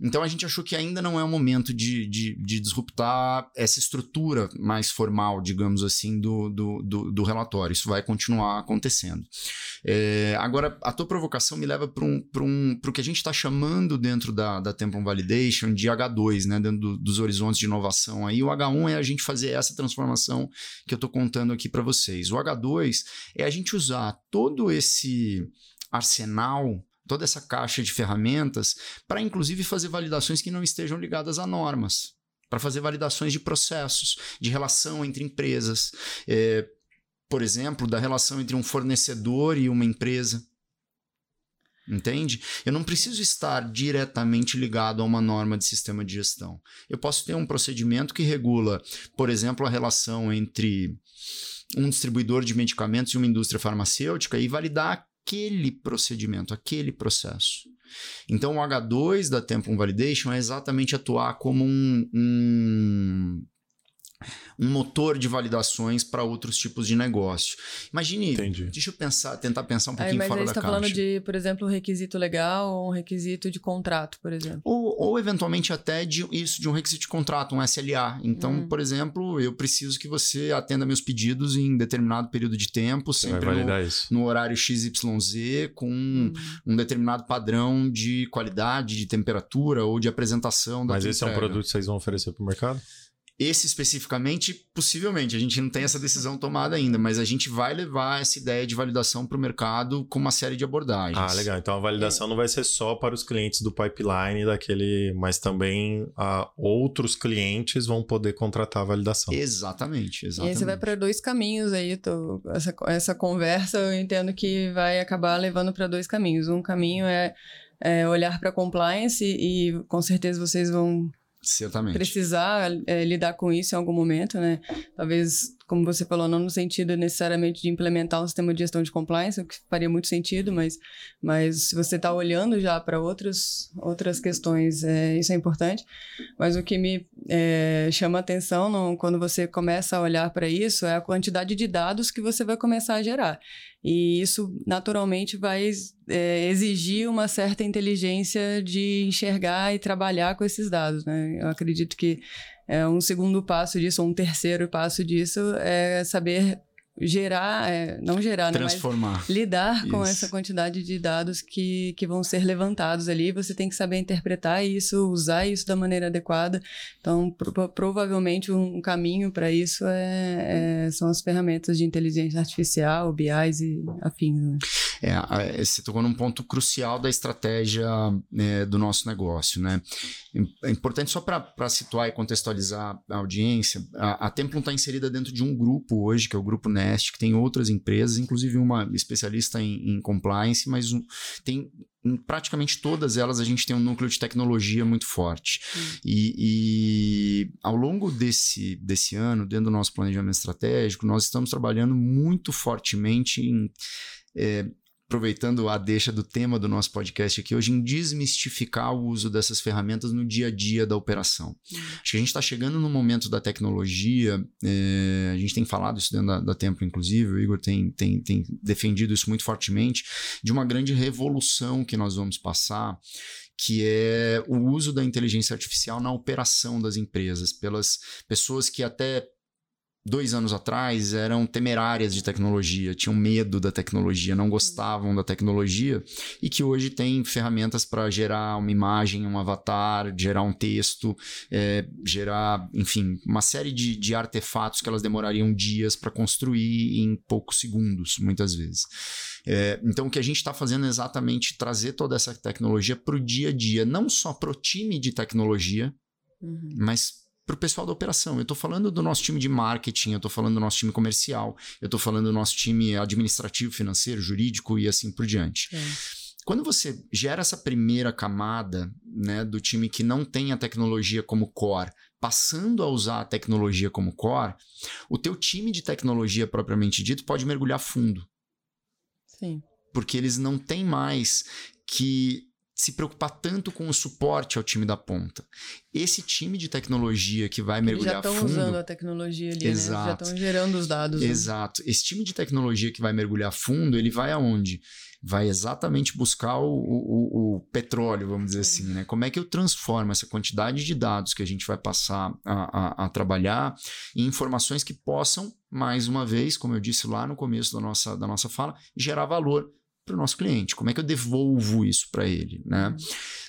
Então a gente achou que ainda não é o momento de, de, de disruptar essa estrutura mais formal, digamos assim, do, do, do, do relatório. Isso vai continuar acontecendo. É, agora, a tua provocação me leva para um, um, o que a gente está chamando dentro da, da Templum Validation de H2, né, dentro do- dos horizontes de inovação. Aí o H1 é a gente fazer essa transformação que eu estou contando aqui para vocês. O H2 é a gente usar todo esse arsenal, toda essa caixa de ferramentas, para inclusive fazer validações que não estejam ligadas a normas. Para fazer validações de processos, de relação entre empresas. É, por exemplo, da relação entre um fornecedor e uma empresa. Entende? Eu não preciso estar diretamente ligado a uma norma de sistema de gestão. Eu posso ter um procedimento que regula, por exemplo, a relação entre um distribuidor de medicamentos e uma indústria farmacêutica e validar aquele procedimento, aquele processo. Então, o H2 da Templum Validation é exatamente atuar como um, um, um motor de validações para outros tipos de negócio. Imagine, Entendi. deixa eu pensar, tentar pensar um Aí, pouquinho mas fora aí da você tá caixa. falando de, por exemplo, um requisito legal ou um requisito de contrato, por exemplo. Ou, ou eventualmente até de isso, de um requisito de contrato, um SLA. Então, Hum. por exemplo, eu preciso que você atenda meus pedidos em determinado período de tempo, sempre no, no horário XYZ, com Hum. um determinado padrão de qualidade, de temperatura ou de apresentação da Mas esse é um entrega. produto que vocês vão oferecer para o mercado? Esse especificamente, possivelmente, a gente não tem essa decisão tomada ainda, mas a gente vai levar essa ideia de validação para o mercado com uma série de abordagens. Ah, legal. Então a validação não vai ser só para os clientes do pipeline daquele, mas também ah, outros clientes vão poder contratar a validação. Exatamente, E exatamente. aí você vai para dois caminhos aí. tô- essa, essa conversa eu entendo que vai acabar levando para dois caminhos. Um caminho é, é olhar para compliance e, com certeza vocês vão Certamente. precisar é, lidar com isso em algum momento, né? Talvez, como você falou, não no sentido necessariamente de implementar um sistema de gestão de compliance, o que faria muito sentido, mas, mas se você está olhando já para outras outras questões, é, isso é importante. Mas o que me é, chama atenção no, quando você começa a olhar para isso é a quantidade de dados que você vai começar a gerar. E isso naturalmente vai é, exigir uma certa inteligência de enxergar e trabalhar com esses dados. Né? Eu acredito que é, um segundo passo disso, ou um terceiro passo disso, é saber gerar, é, não gerar, Transformar. Né, mas lidar com essa quantidade de dados que, que vão ser levantados ali. Você tem que saber interpretar isso, usar isso da maneira adequada. Então, pro, provavelmente um caminho para isso é, é, são as ferramentas de inteligência artificial, BIs e afins. Né? É, você tocou num ponto crucial da estratégia né, do nosso negócio, né? É importante só para situar e contextualizar a audiência, a, a Templum está inserida dentro de um grupo hoje, que é o Grupo Nest, que tem outras empresas, inclusive uma especialista em, em compliance, mas um, tem em praticamente todas elas a gente tem um núcleo de tecnologia muito forte. E, e, ao longo desse, desse ano, dentro do nosso planejamento estratégico, nós estamos trabalhando muito fortemente em é, aproveitando a deixa do tema do nosso podcast aqui hoje, em desmistificar o uso dessas ferramentas no dia a dia da operação. Acho que a gente está chegando no momento da tecnologia, é, a gente tem falado isso dentro da, da Tempo, inclusive, o Igor tem, tem, tem defendido isso muito fortemente, de uma grande revolução que nós vamos passar que é o uso da inteligência artificial na operação das empresas, pelas pessoas que até dois anos atrás eram temerárias de tecnologia, tinham medo da tecnologia, não gostavam da tecnologia e que hoje tem ferramentas para gerar uma imagem, um avatar, gerar um texto, é, gerar, enfim, uma série de, de artefatos que elas demorariam dias para construir em poucos segundos, muitas vezes. É, então, o que a gente está fazendo é exatamente trazer toda essa tecnologia para o dia a dia, não só para o time de tecnologia, uhum. mas para o pessoal da operação. Eu estou falando do nosso time de marketing, eu estou falando do nosso time comercial, eu estou falando do nosso time administrativo, financeiro, jurídico e assim por diante. É. Quando você gera essa primeira camada né, do time que não tem a tecnologia como core, passando a usar a tecnologia como core, o teu time de tecnologia propriamente dito pode mergulhar fundo. Sim. Porque eles não têm mais que se preocupar tanto com o suporte ao time da ponta. Esse time de tecnologia que vai mergulhar fundo... Já estão usando a tecnologia ali, Exato. né? Já estão gerando os dados. Né? Exato. Né? Esse time de tecnologia que vai mergulhar fundo, ele vai aonde? Vai exatamente buscar o, o, o petróleo, vamos dizer assim, né? Como é que eu transformo essa quantidade de dados que a gente vai passar a, a, a trabalhar em informações que possam, mais uma vez, como eu disse lá no começo da nossa, da nossa fala, gerar valor para o nosso cliente? Como é que eu devolvo isso para ele? Né? Uhum.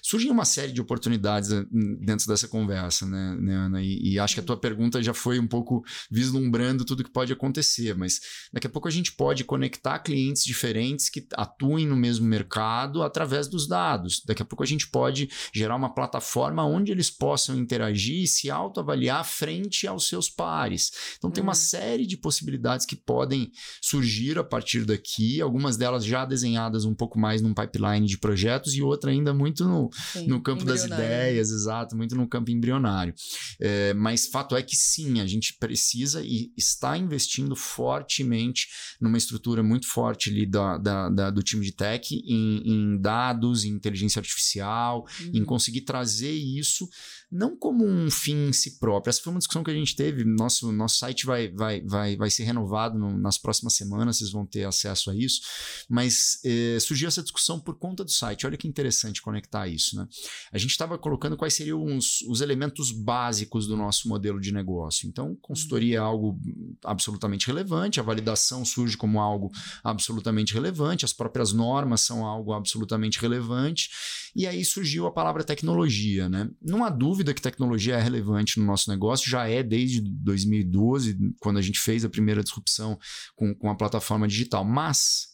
Surgem uma série de oportunidades eh, dentro dessa conversa, né, né Ana? E, e, acho que a tua pergunta já foi um pouco vislumbrando tudo que pode acontecer, mas daqui a pouco a gente pode conectar clientes diferentes que atuem no mesmo mercado através dos dados. Daqui a pouco a gente pode gerar uma plataforma onde eles possam interagir e se autoavaliar frente aos seus pares. Então tem uma uhum. série de possibilidades que podem surgir a partir daqui, algumas delas já desenhadas desenhadas um pouco mais num pipeline de projetos e outra ainda muito no, sim, no campo das ideias, exato, muito no campo embrionário. É, mas fato é que sim, a gente precisa e está investindo fortemente numa estrutura muito forte ali da, da, da do time de tech em, em, dados, em inteligência artificial, uhum. em conseguir trazer isso não como um fim em si próprio. Essa foi uma discussão que a gente teve. Nosso, nosso site vai, vai, vai, vai ser renovado no, nas próximas semanas, vocês vão ter acesso a isso. Mas eh, surgiu essa discussão por conta do site. Olha que interessante conectar isso. Né? A gente estava colocando quais seriam os, os elementos básicos do nosso modelo de negócio. Então, consultoria é algo absolutamente relevante, a validação surge como algo absolutamente relevante, as próprias normas são algo absolutamente relevante. E aí surgiu a palavra tecnologia. Né? Não há dúvida que tecnologia é relevante no nosso negócio, já é desde 2012, quando a gente fez a primeira disrupção com, com a plataforma digital. Mas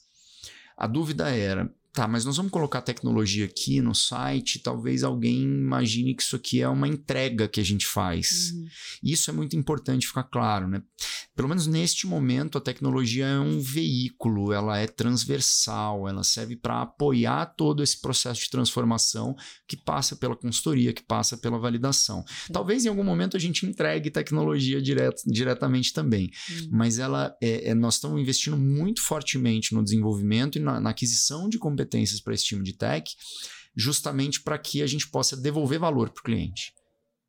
a dúvida era: tá, mas nós vamos colocar tecnologia aqui no site, talvez alguém imagine que isso aqui é uma entrega que a gente faz. Uhum. Isso é muito importante ficar claro, né? Pelo menos neste momento, a tecnologia é um veículo, ela é transversal, ela serve para apoiar todo esse processo de transformação que passa pela consultoria, que passa pela validação. Talvez em algum momento a gente entregue tecnologia direto, diretamente também, uhum. mas ela é, é, nós estamos investindo muito fortemente no desenvolvimento e na, na aquisição de competências para esse time de tech, justamente para que a gente possa devolver valor para o cliente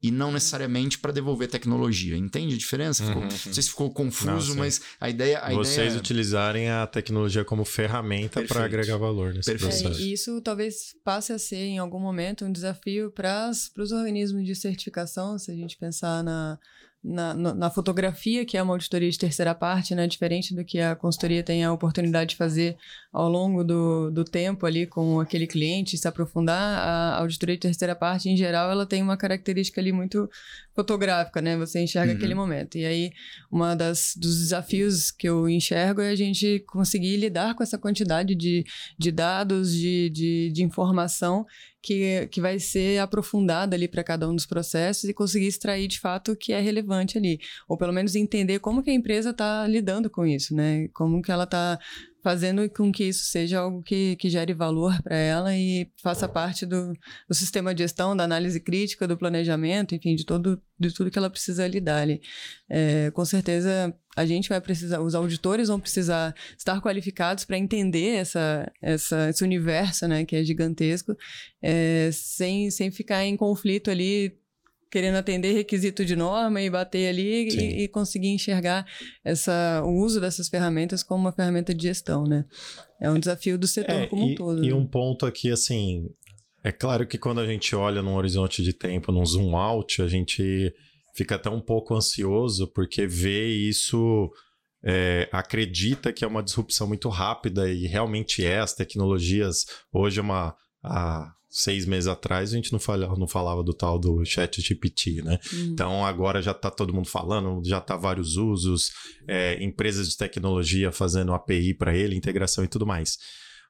e não necessariamente para devolver tecnologia. Entende a diferença? Ficou, uhum. Não sei se ficou confuso, não, mas a ideia. A Vocês ideia... utilizarem a tecnologia como ferramenta para agregar valor nesse Perfeito. processo. É, e isso talvez passe a ser, em algum momento, um desafio para os organismos de certificação, se a gente pensar na na, na, fotografia, que é uma auditoria de terceira parte, né? Diferente do que a consultoria tem a oportunidade de fazer ao longo do, do tempo ali com aquele cliente, se aprofundar, a auditoria de terceira parte, em geral, ela tem uma característica ali muito fotográfica, né? Você enxerga uhum. aquele momento. E aí, uma das dos desafios que eu enxergo é a gente conseguir lidar com essa quantidade de, de dados, de, de, de informação que, que vai ser aprofundada ali para cada um dos processos e conseguir extrair de fato o que é relevante ali. Ou pelo menos entender como que a empresa está lidando com isso, né? Como que ela está fazendo com que isso seja algo que, que gere valor para ela e faça parte do, do sistema de gestão, da análise crítica, do planejamento, enfim, de, todo, de tudo que ela precisa lidar ali. É, com certeza, a gente vai precisar, os auditores vão precisar estar qualificados para entender essa, essa, esse universo, né, que é gigantesco, é, sem, sem ficar em conflito ali querendo atender requisito de norma e bater ali e, e, conseguir enxergar essa, o uso dessas ferramentas como uma ferramenta de gestão, né? É um desafio do setor é, como e, um todo. E né? um ponto aqui, assim, é claro que quando a gente olha num horizonte de tempo, num zoom out, a gente fica até um pouco ansioso porque vê isso... É, acredita que é uma disrupção muito rápida e realmente é. As tecnologias, hoje, é uma, a seis meses atrás a gente não falava, não falava do tal do chat GPT, né? Hum. Então agora já está todo mundo falando, já está vários usos, é, empresas de tecnologia fazendo API para ele, integração e tudo mais.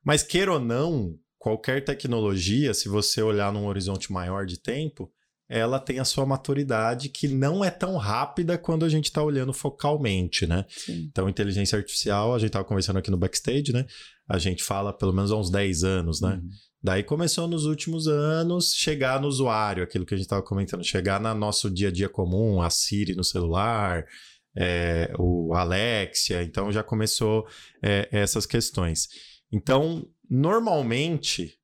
Mas queira ou não, qualquer tecnologia, se você olhar num horizonte maior de tempo, ela tem a sua maturidade que não é tão rápida quando a gente está olhando focalmente, né? Sim. Então, inteligência artificial, a gente estava conversando aqui no backstage, né? A gente fala pelo menos há uns 10 anos, né? Uhum. Daí começou nos últimos anos chegar no usuário, aquilo que a gente estava comentando, chegar no nosso dia a dia comum, a Siri no celular, é, o Alexia, então já começou é, essas questões. Então, normalmente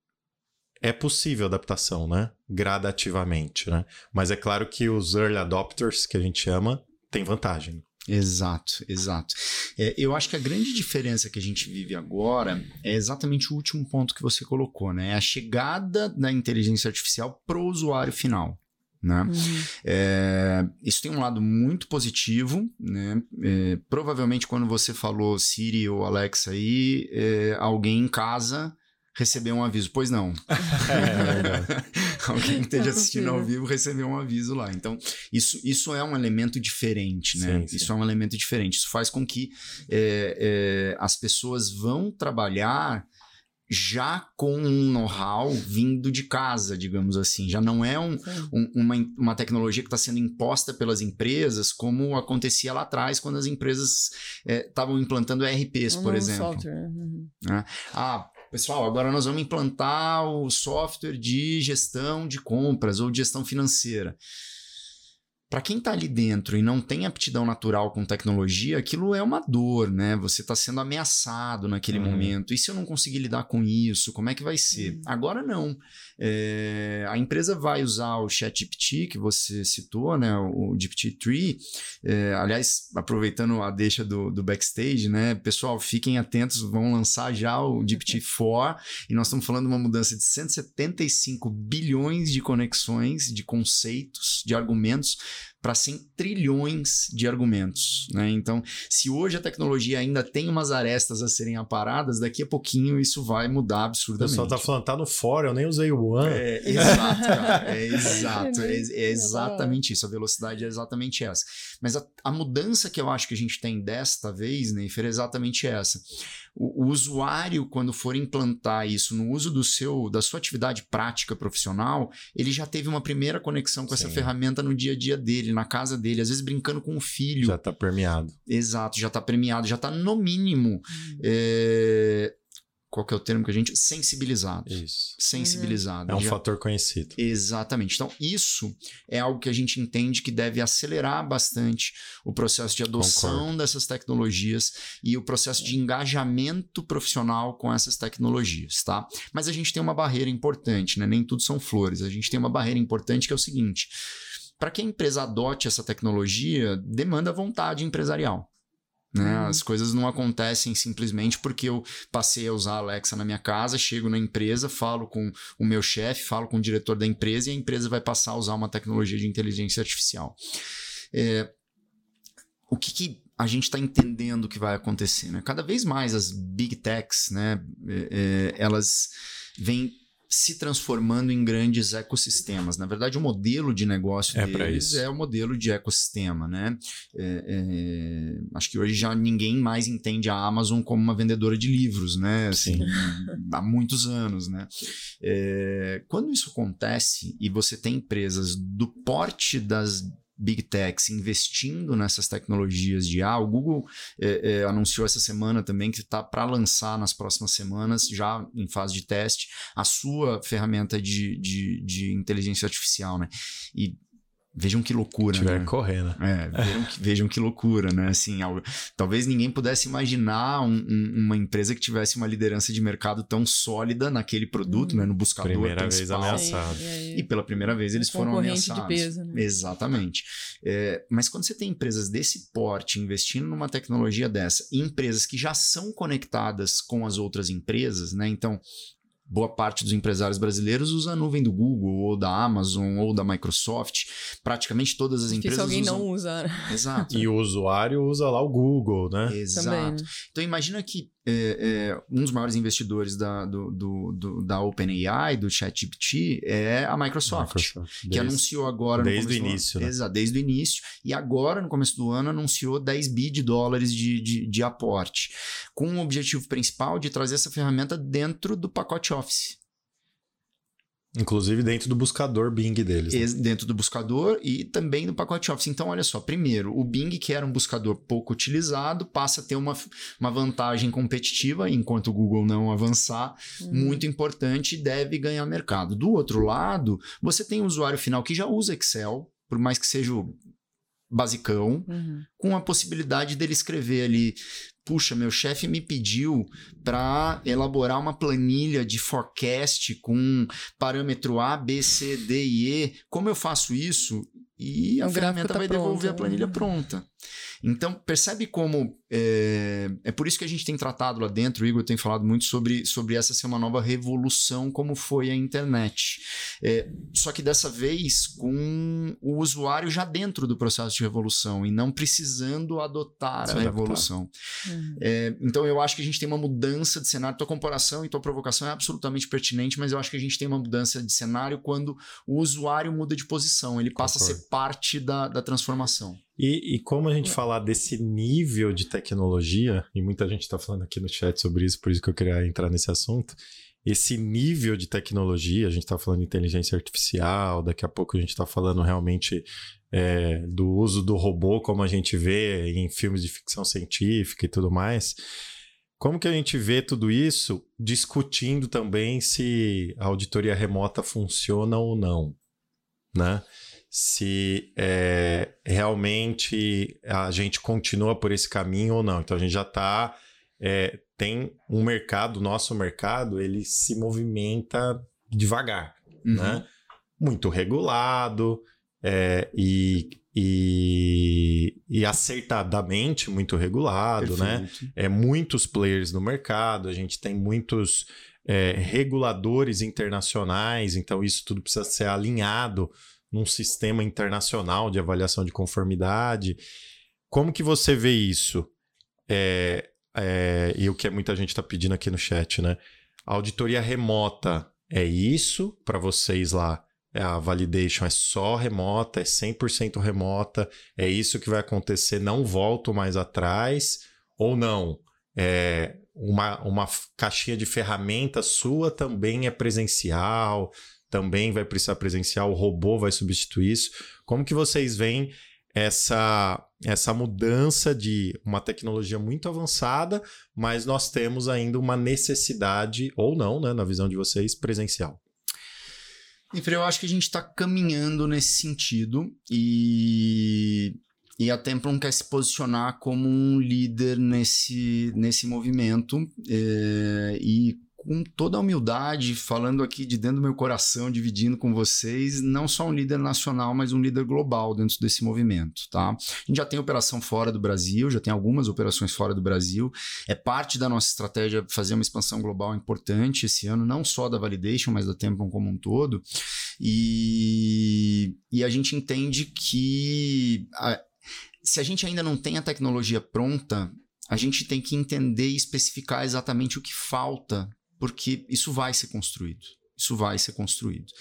é possível adaptação, né? Gradativamente, né? Mas é claro que os early adopters, que a gente chama, tem vantagem. Exato, exato. É, eu acho que a grande diferença que a gente vive agora é exatamente o último ponto que você colocou, né? É a chegada da inteligência artificial para o usuário final. Né? Uhum. É, isso tem um lado muito positivo, né? É, provavelmente quando você falou Siri ou Alexa aí, é, alguém em casa recebeu um aviso. Pois não. [LAUGHS] é, [LAUGHS] Alguém que esteja assistindo ao vivo recebeu um aviso lá. Então, isso, isso é um elemento diferente, né? Sim, sim. Isso é um elemento diferente. Isso faz com que é, é, as pessoas vão trabalhar já com um know-how vindo de casa, digamos assim. Já não é um, um, uma, uma tecnologia que está sendo imposta pelas empresas, como acontecia lá atrás, quando as empresas estavam é, implantando ERPs, um por exemplo. Software. Uhum. Ah, pessoal, agora nós vamos implantar o software de gestão de compras ou de gestão financeira para quem está ali dentro e não tem aptidão natural com tecnologia, aquilo é uma dor, né? Você está sendo ameaçado naquele uhum. momento. E se eu não conseguir lidar com isso, como é que vai ser? Uhum. Agora não. É, a empresa vai usar o ChatGPT que você citou, né? O GPT-3. É, aliás, aproveitando a deixa do, do backstage, né? Pessoal, fiquem atentos, vão lançar já o GPT-4 e nós estamos falando de uma mudança de 175 bilhões de conexões, de conceitos, de argumentos para 100 trilhões de argumentos. Né? Então, se hoje a tecnologia ainda tem umas arestas a serem aparadas, daqui a pouquinho isso vai mudar absurdamente. O pessoal tá falando, tá no fórum, eu nem usei o One. É, exato, cara. É [LAUGHS] exato. É, é exatamente isso. A velocidade é exatamente essa. Mas a, a mudança que eu acho que a gente tem desta vez, Neifer, é exatamente essa. O, o, usuário, quando for implantar isso no uso do seu, da sua atividade prática profissional, ele já teve uma primeira conexão com Sim. essa ferramenta no dia a dia dele, na casa dele, às vezes brincando com o filho. Já está premiado. Exato, já está premiado, já está no mínimo. Hum. É qual que é o termo que a gente sensibilizado. Isso. Sensibilizado. É um Já... fator conhecido. Exatamente. Então, isso é algo que a gente entende que deve acelerar bastante o processo de adoção Concordo. dessas tecnologias e o processo de engajamento profissional com essas tecnologias, tá? Mas a gente tem uma barreira importante, né? Nem tudo são flores. A gente tem uma barreira importante que é o seguinte: para que a empresa adote essa tecnologia, demanda vontade empresarial. Né? Uhum. As coisas não acontecem simplesmente porque eu passei a usar a Alexa na minha casa, chego na empresa, falo com o meu chefe, falo com o diretor da empresa e a empresa vai passar a usar uma tecnologia de inteligência artificial. É, o que, que a gente está entendendo que vai acontecer? Né? Cada vez mais as big techs, né, é, é, elas vêm se transformando em grandes ecossistemas. Na verdade, o modelo de negócio é deles é o modelo de ecossistema, né? É, é, acho que hoje já ninguém mais entende a Amazon como uma vendedora de livros, né? Assim, há muitos anos, né? É, quando isso acontece e você tem empresas do porte das big techs investindo nessas tecnologias de IA. O Google é, é, anunciou essa semana também que está para lançar nas próximas semanas, já em fase de teste, a sua ferramenta de, de, de inteligência artificial. Né? E Vejam que loucura, Tiver né? correndo. É, vejam que, vejam que loucura, né? Assim, algo, talvez ninguém pudesse imaginar um, um, uma empresa que tivesse uma liderança de mercado tão sólida naquele produto, hum. né? No buscador primeira principal. vez ameaçado. E, e, pela primeira vez eles foram ameaçados. De peso, né? Exatamente. É, mas quando você tem empresas desse porte investindo numa tecnologia dessa, e empresas que já são conectadas com as outras empresas, né? Então, boa parte dos empresários brasileiros usa a nuvem do Google, ou da Amazon, ou da Microsoft. Praticamente todas as empresas. Se alguém usam... não usa. Né? Exato. e o usuário usa lá o Google, né? Exato. Também, né? Então imagina que é, é, um dos maiores investidores da, do, do, do, da OpenAI, do ChatGPT, é a Microsoft, Microsoft. que desde, anunciou agora... Desde o início. Né? Exato, desde o início. E agora, no começo do ano, anunciou 10 bi de dólares de, de, de aporte, com o objetivo principal de trazer essa ferramenta dentro do pacote Office. Inclusive dentro do buscador Bing deles. Né? Dentro do buscador e também no pacote Office. Então, olha só, primeiro, o Bing, que era um buscador pouco utilizado, passa a ter uma, uma vantagem competitiva, enquanto o Google não avançar, uhum. muito importante e deve ganhar mercado. Do outro lado, você tem um usuário final que já usa Excel, por mais que seja basicão, uhum. com a possibilidade dele escrever ali puxa, meu chefe me pediu para elaborar uma planilha de forecast com parâmetro A, B, C, D e E. Como eu faço isso? E a o ferramenta tá vai pronto, devolver a planilha pronta. Então, percebe como. É, é por isso que a gente tem tratado lá dentro, o Igor tem falado muito sobre, sobre essa ser uma nova revolução, como foi a internet. É, só que dessa vez com o usuário já dentro do processo de revolução e não precisando adotar a revolução. Uhum. É, então, eu acho que a gente tem uma mudança de cenário. Tua comparação e tua provocação é absolutamente pertinente, mas eu acho que a gente tem uma mudança de cenário quando o usuário muda de posição, ele passa Concordo. a ser parte da, da transformação. E, e, como a gente falar desse nível de tecnologia, e muita gente está falando aqui no chat sobre isso, por isso que eu queria entrar nesse assunto. Esse nível de tecnologia, a gente está falando de inteligência artificial, daqui a pouco a gente está falando realmente é, do uso do robô, como a gente vê em filmes de ficção científica e tudo mais. Como que a gente vê tudo isso discutindo também se a auditoria remota funciona ou não, né? Se é, realmente a gente continua por esse caminho ou não. Então a gente já está. É, tem um mercado, nosso mercado, ele se movimenta devagar, uhum. né? Muito regulado é, e, e, e, acertadamente muito regulado, né? Perfeito. né? É, muitos players no mercado, a gente tem muitos é, reguladores internacionais, então isso tudo precisa ser alinhado num sistema internacional de avaliação de conformidade. Como que você vê isso? É, é, e o que muita gente está pedindo aqui no chat, né? A auditoria remota é isso para vocês lá? É, a validation é só remota, é 100% remota, é isso que vai acontecer, não volto mais atrás, ou não? É, uma, uma caixinha de ferramentas sua também é presencial, também vai precisar presencial, o robô vai substituir isso. Como que vocês veem essa, essa mudança de uma tecnologia muito avançada, mas nós temos ainda uma necessidade, ou não, né, na visão de vocês, presencial? eu acho que a gente está caminhando nesse sentido e, e a Templon quer se posicionar como um líder nesse, nesse movimento é, e com toda a humildade, falando aqui de dentro do meu coração, dividindo com vocês, não só um líder nacional, mas um líder global dentro desse movimento, tá? A gente já tem operação fora do Brasil, já tem algumas operações fora do Brasil. É parte da nossa estratégia fazer uma expansão global importante esse ano, não só da Validation, mas da Templon como um todo. E, e a gente entende que a, se a gente ainda não tem a tecnologia pronta, a gente tem que entender e especificar exatamente o que falta porque isso vai ser construído. Isso vai ser construído.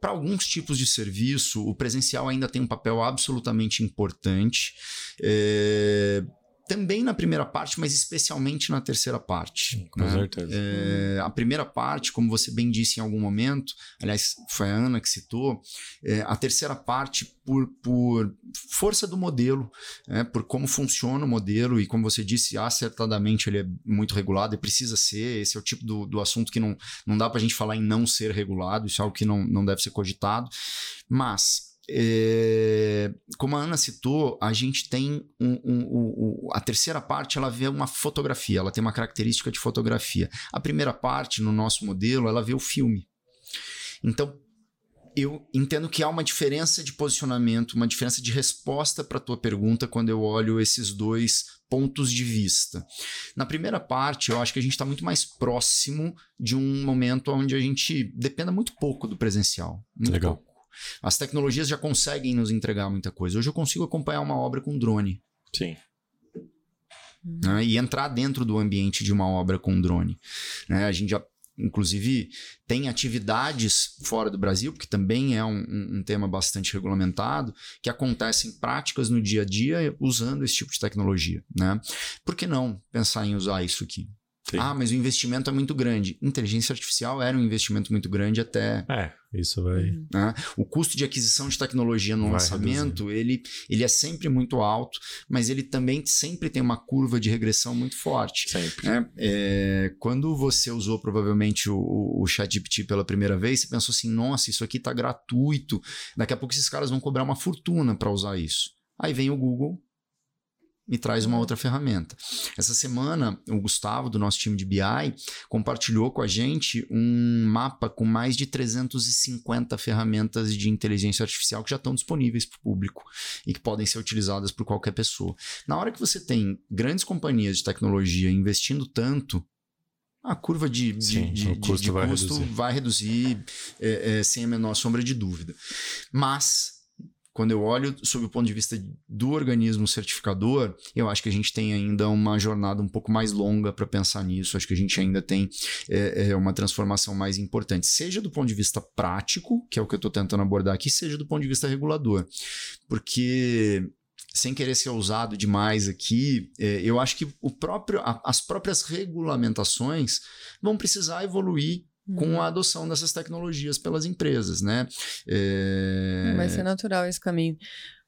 Para alguns tipos de serviço, o presencial ainda tem um papel absolutamente importante. É, também na primeira parte, mas especialmente na terceira parte. Com né? certeza. É, a primeira parte, como você bem disse em algum momento, aliás, foi a Ana que citou, é, a terceira parte, por, por força do modelo, é, por como funciona o modelo, e como você disse, acertadamente ele é muito regulado e precisa ser. Esse é o tipo do, do assunto que não, não dá para a gente falar em não ser regulado, isso é algo que não, não deve ser cogitado. Mas é, como a Ana citou, a gente tem um, um, um, a terceira parte, ela vê uma fotografia, ela tem uma característica de fotografia. A primeira parte, no nosso modelo, ela vê o filme. Então, eu entendo que há uma diferença de posicionamento, uma diferença de resposta para a tua pergunta quando eu olho esses dois pontos de vista. Na primeira parte, eu acho que a gente está muito mais próximo de um momento onde a gente dependa muito pouco do presencial. Legal. Pouco. As tecnologias já conseguem nos entregar muita coisa. Hoje eu consigo acompanhar uma obra com drone. Sim. Né? E entrar dentro do ambiente de uma obra com drone. Né? A gente já inclusive tem atividades fora do Brasil, porque também é um, um, tema bastante regulamentado, que acontecem práticas no dia a dia usando esse tipo de tecnologia. Né? Por que não pensar em usar isso aqui? Sim. Ah, mas o investimento é muito grande. Inteligência artificial era um investimento muito grande até. É, isso vai. Né? O custo de aquisição de tecnologia no vai lançamento, ele, ele é sempre muito alto, mas ele também sempre tem uma curva de regressão muito forte. Sempre. Né? É, quando você usou provavelmente o, o ChatGPT pela primeira vez, você pensou assim: nossa, isso aqui está gratuito. Daqui a pouco esses caras vão cobrar uma fortuna para usar isso. Aí vem o Google me traz uma outra ferramenta. Essa semana, o Gustavo, do nosso time de BI, compartilhou com a gente um mapa com mais de 350 ferramentas de inteligência artificial que já estão disponíveis para o público e que podem ser utilizadas por qualquer pessoa. Na hora que você tem grandes companhias de tecnologia investindo tanto a curva de, de, Sim, de, custo, de, vai custo reduzir, vai reduzir é, é, sem a menor sombra de dúvida. Mas quando eu olho sob o ponto de vista do organismo certificador, eu acho que a gente tem ainda uma jornada um pouco mais longa para pensar nisso. Acho que a gente ainda tem é, é, uma transformação mais importante, seja do ponto de vista prático, que é o que eu estou tentando abordar aqui, seja do ponto de vista regulador. Porque sem querer ser ousado demais aqui, é, eu acho que o próprio, as próprias regulamentações vão precisar evoluir com uhum. a adoção dessas tecnologias pelas empresas, né? É... Vai ser natural esse caminho.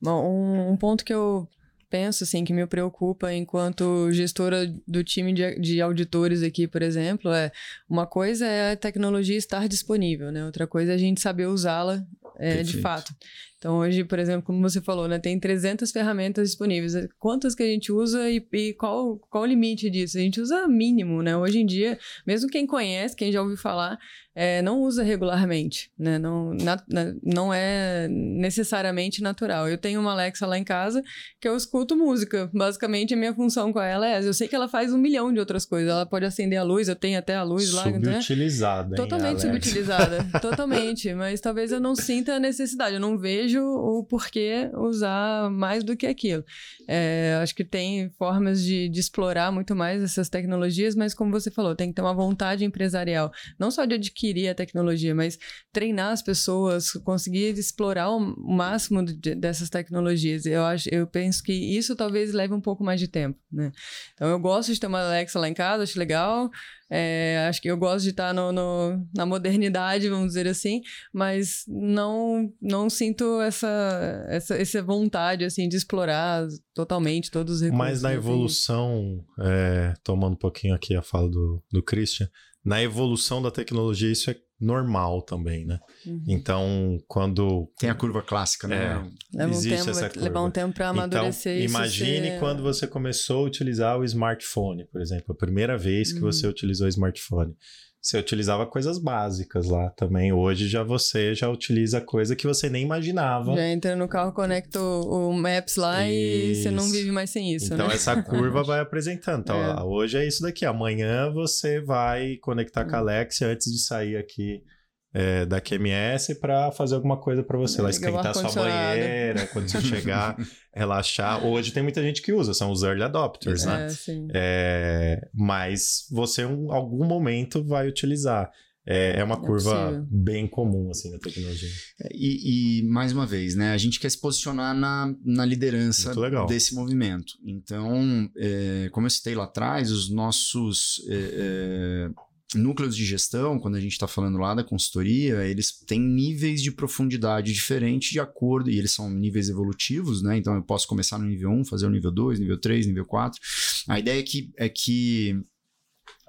Bom, um, um, ponto que eu penso, assim, que me preocupa enquanto gestora do time de, de auditores aqui, por exemplo, é uma coisa é a tecnologia estar disponível, né? Outra coisa é a gente saber usá-la é, de fato. Então, hoje, por exemplo, como você falou, né, tem 300 ferramentas disponíveis. Quantas que a gente usa e, e qual, qual o limite disso? A gente usa mínimo, né? Hoje em dia, mesmo quem conhece, quem já ouviu falar, é, não usa regularmente, né? Não, na, na, não é necessariamente natural. Eu tenho uma Alexa lá em casa que eu escuto música. Basicamente, a minha função com ela é essa. Eu sei que ela faz um milhão de outras coisas. Ela pode acender a luz, eu tenho até a luz lá. Né? Subutilizada, né? Totalmente subutilizada. totalmente. Mas talvez eu não sinta a necessidade. Eu não vejo o porquê usar mais do que aquilo. É, acho que tem formas de, de explorar muito mais essas tecnologias, mas como você falou, tem que ter uma vontade empresarial. Não só de adquirir adquirir a tecnologia, mas treinar as pessoas, conseguir explorar o máximo de, dessas tecnologias. Eu acho, eu penso que isso talvez leve um pouco mais de tempo, né? Então eu gosto de ter uma Alexa lá em casa, acho legal. É, acho que eu gosto de estar no, no, na modernidade, vamos dizer assim, mas não não sinto essa, essa, essa vontade assim de explorar totalmente todos os recursos. Mas na evolução, é, tomando um pouquinho aqui a fala do, do Christian, na evolução da tecnologia isso é normal também, né? Uhum. Então, quando... Tem a curva clássica, né? É, leva existe um tempo, essa curva. levar um tempo para amadurecer então, imagine ser... quando você começou a utilizar o smartphone, por exemplo. A primeira vez que uhum. você utilizou o smartphone você utilizava coisas básicas lá também. Hoje já você já utiliza coisa que você nem imaginava. Já entra no carro, conecta o, Maps lá isso. e você não vive mais sem isso. Então né? essa curva vai apresentando. Então, [LAUGHS] é. ó, hoje é isso daqui. Amanhã você vai conectar com a hum. Alexa antes de sair aqui é, da QMS para fazer alguma coisa para você, lá esquentar sua banheira, quando você chegar, [LAUGHS] relaxar. Hoje tem muita gente que usa, são os early adopters, né? É, é, mas você em algum momento vai utilizar. É, é uma é curva bem comum, assim, na tecnologia. É, e, e, mais uma vez, né? A gente quer se posicionar na, na liderança desse movimento. Então, é, como eu citei lá atrás, os nossos é, é núcleos de gestão, quando a gente está falando lá da consultoria, eles têm níveis de profundidade diferentes de acordo, e eles são níveis evolutivos, né? Então eu posso começar no nível 1, fazer o nível 2, nível 3, nível 4. A ideia é que, é que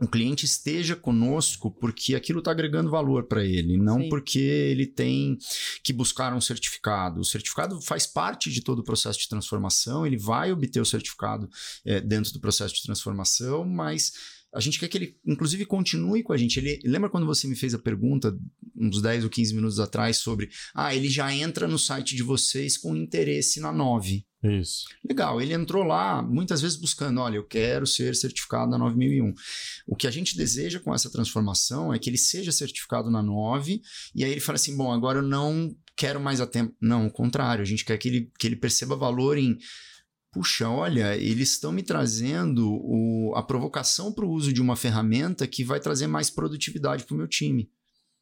o cliente esteja conosco porque aquilo está agregando valor para ele, não Sim. porque ele tem que buscar um certificado. O certificado faz parte de todo o processo de transformação, ele vai obter o certificado é, dentro do processo de transformação, mas a gente quer que ele, inclusive, continue com a gente. Ele lembra quando você me fez a pergunta uns 10 ou 15 minutos atrás sobre, ah, ele já entra no site de vocês com interesse na 9. Isso. Legal, ele entrou lá muitas vezes buscando, olha, eu quero ser certificado na 9001. O que a gente deseja com essa transformação é que ele seja certificado na 9 e aí ele fala assim, bom, agora eu não quero mais a tempo. Não, o contrário, a gente quer que ele, que ele perceba valor em puxa, olha, eles estão me trazendo o, a provocação para o uso de uma ferramenta que vai trazer mais produtividade para o meu time.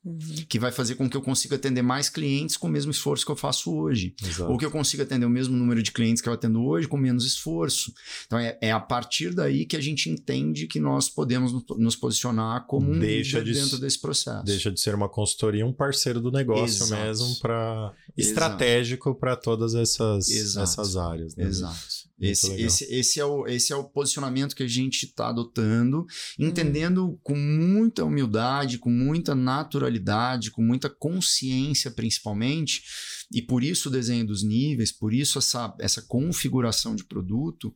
Uhum. Que vai fazer com que eu consiga atender mais clientes com o mesmo esforço que eu faço hoje. Exato. Ou que eu consiga atender o mesmo número de clientes que eu atendo hoje com menos esforço. Então é, é a partir daí que a gente entende que nós podemos nos posicionar como um deixa líder de, dentro desse processo. Deixa de ser uma consultoria, um parceiro do negócio Exato. mesmo, para estratégico para todas essas, essas áreas. Né? Exato. Esse, esse, esse, é o, esse é o posicionamento que a gente está adotando, entendendo uhum. com muita humildade, com muita naturalidade, com muita consciência, principalmente, e por isso o desenho dos níveis, por isso essa, essa configuração de produto,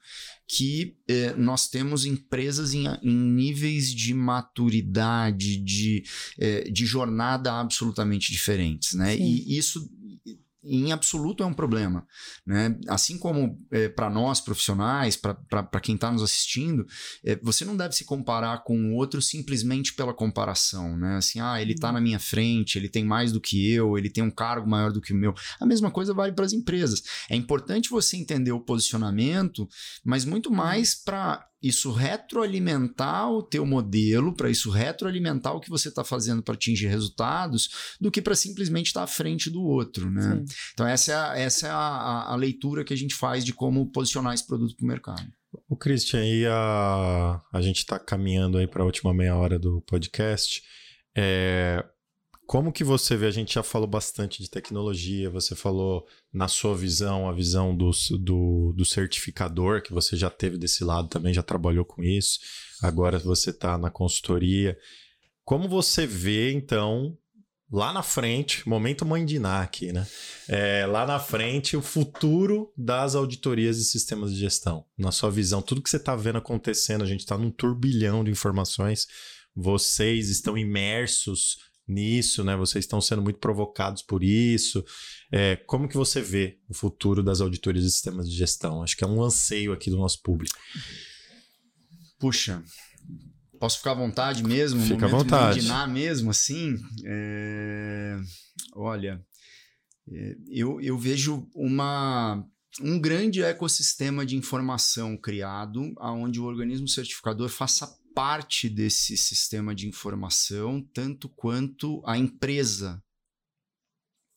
que eh, nós temos empresas em, em, níveis de maturidade, de, eh, de jornada absolutamente diferentes. Né? E isso em absoluto é um problema. Né? Assim como é, para nós profissionais, para quem está nos assistindo, é, você não deve se comparar com o outro simplesmente pela comparação. Né? Assim, ah, ele está uhum. na minha frente, ele tem mais do que eu, ele tem um cargo maior do que o meu. A mesma coisa vale para as empresas. É importante você entender o posicionamento, mas muito uhum. mais para isso retroalimentar o teu modelo, para isso retroalimentar o que você está fazendo para atingir resultados, do que para simplesmente estar tá à frente do outro, né? Então essa é, a, essa é a, a, leitura que a gente faz de como posicionar esse produto para o mercado. O Christian, e a, a gente está caminhando aí para a última meia hora do podcast. É, como que você vê? A gente já falou bastante de tecnologia, você falou na sua visão, a visão do, do, do certificador, que você já teve desse lado também, já trabalhou com isso, agora você está na consultoria. Como você vê, então, lá na frente, momento mãe de aqui, né? É, lá na frente, o futuro das auditorias e sistemas de gestão. Na sua visão, tudo que você está vendo acontecendo, a gente está num turbilhão de informações, vocês estão imersos nisso, né? Vocês estão sendo muito provocados por isso. É, como que você vê o futuro das auditorias e sistemas de gestão? Acho que é um anseio aqui do nosso público. Puxa, posso ficar à vontade mesmo? Fica à vontade. Imaginar mesmo, assim? É... Olha, é, eu, eu vejo uma um grande ecossistema de informação criado, onde o organismo certificador faça parte desse sistema de informação, tanto quanto a empresa.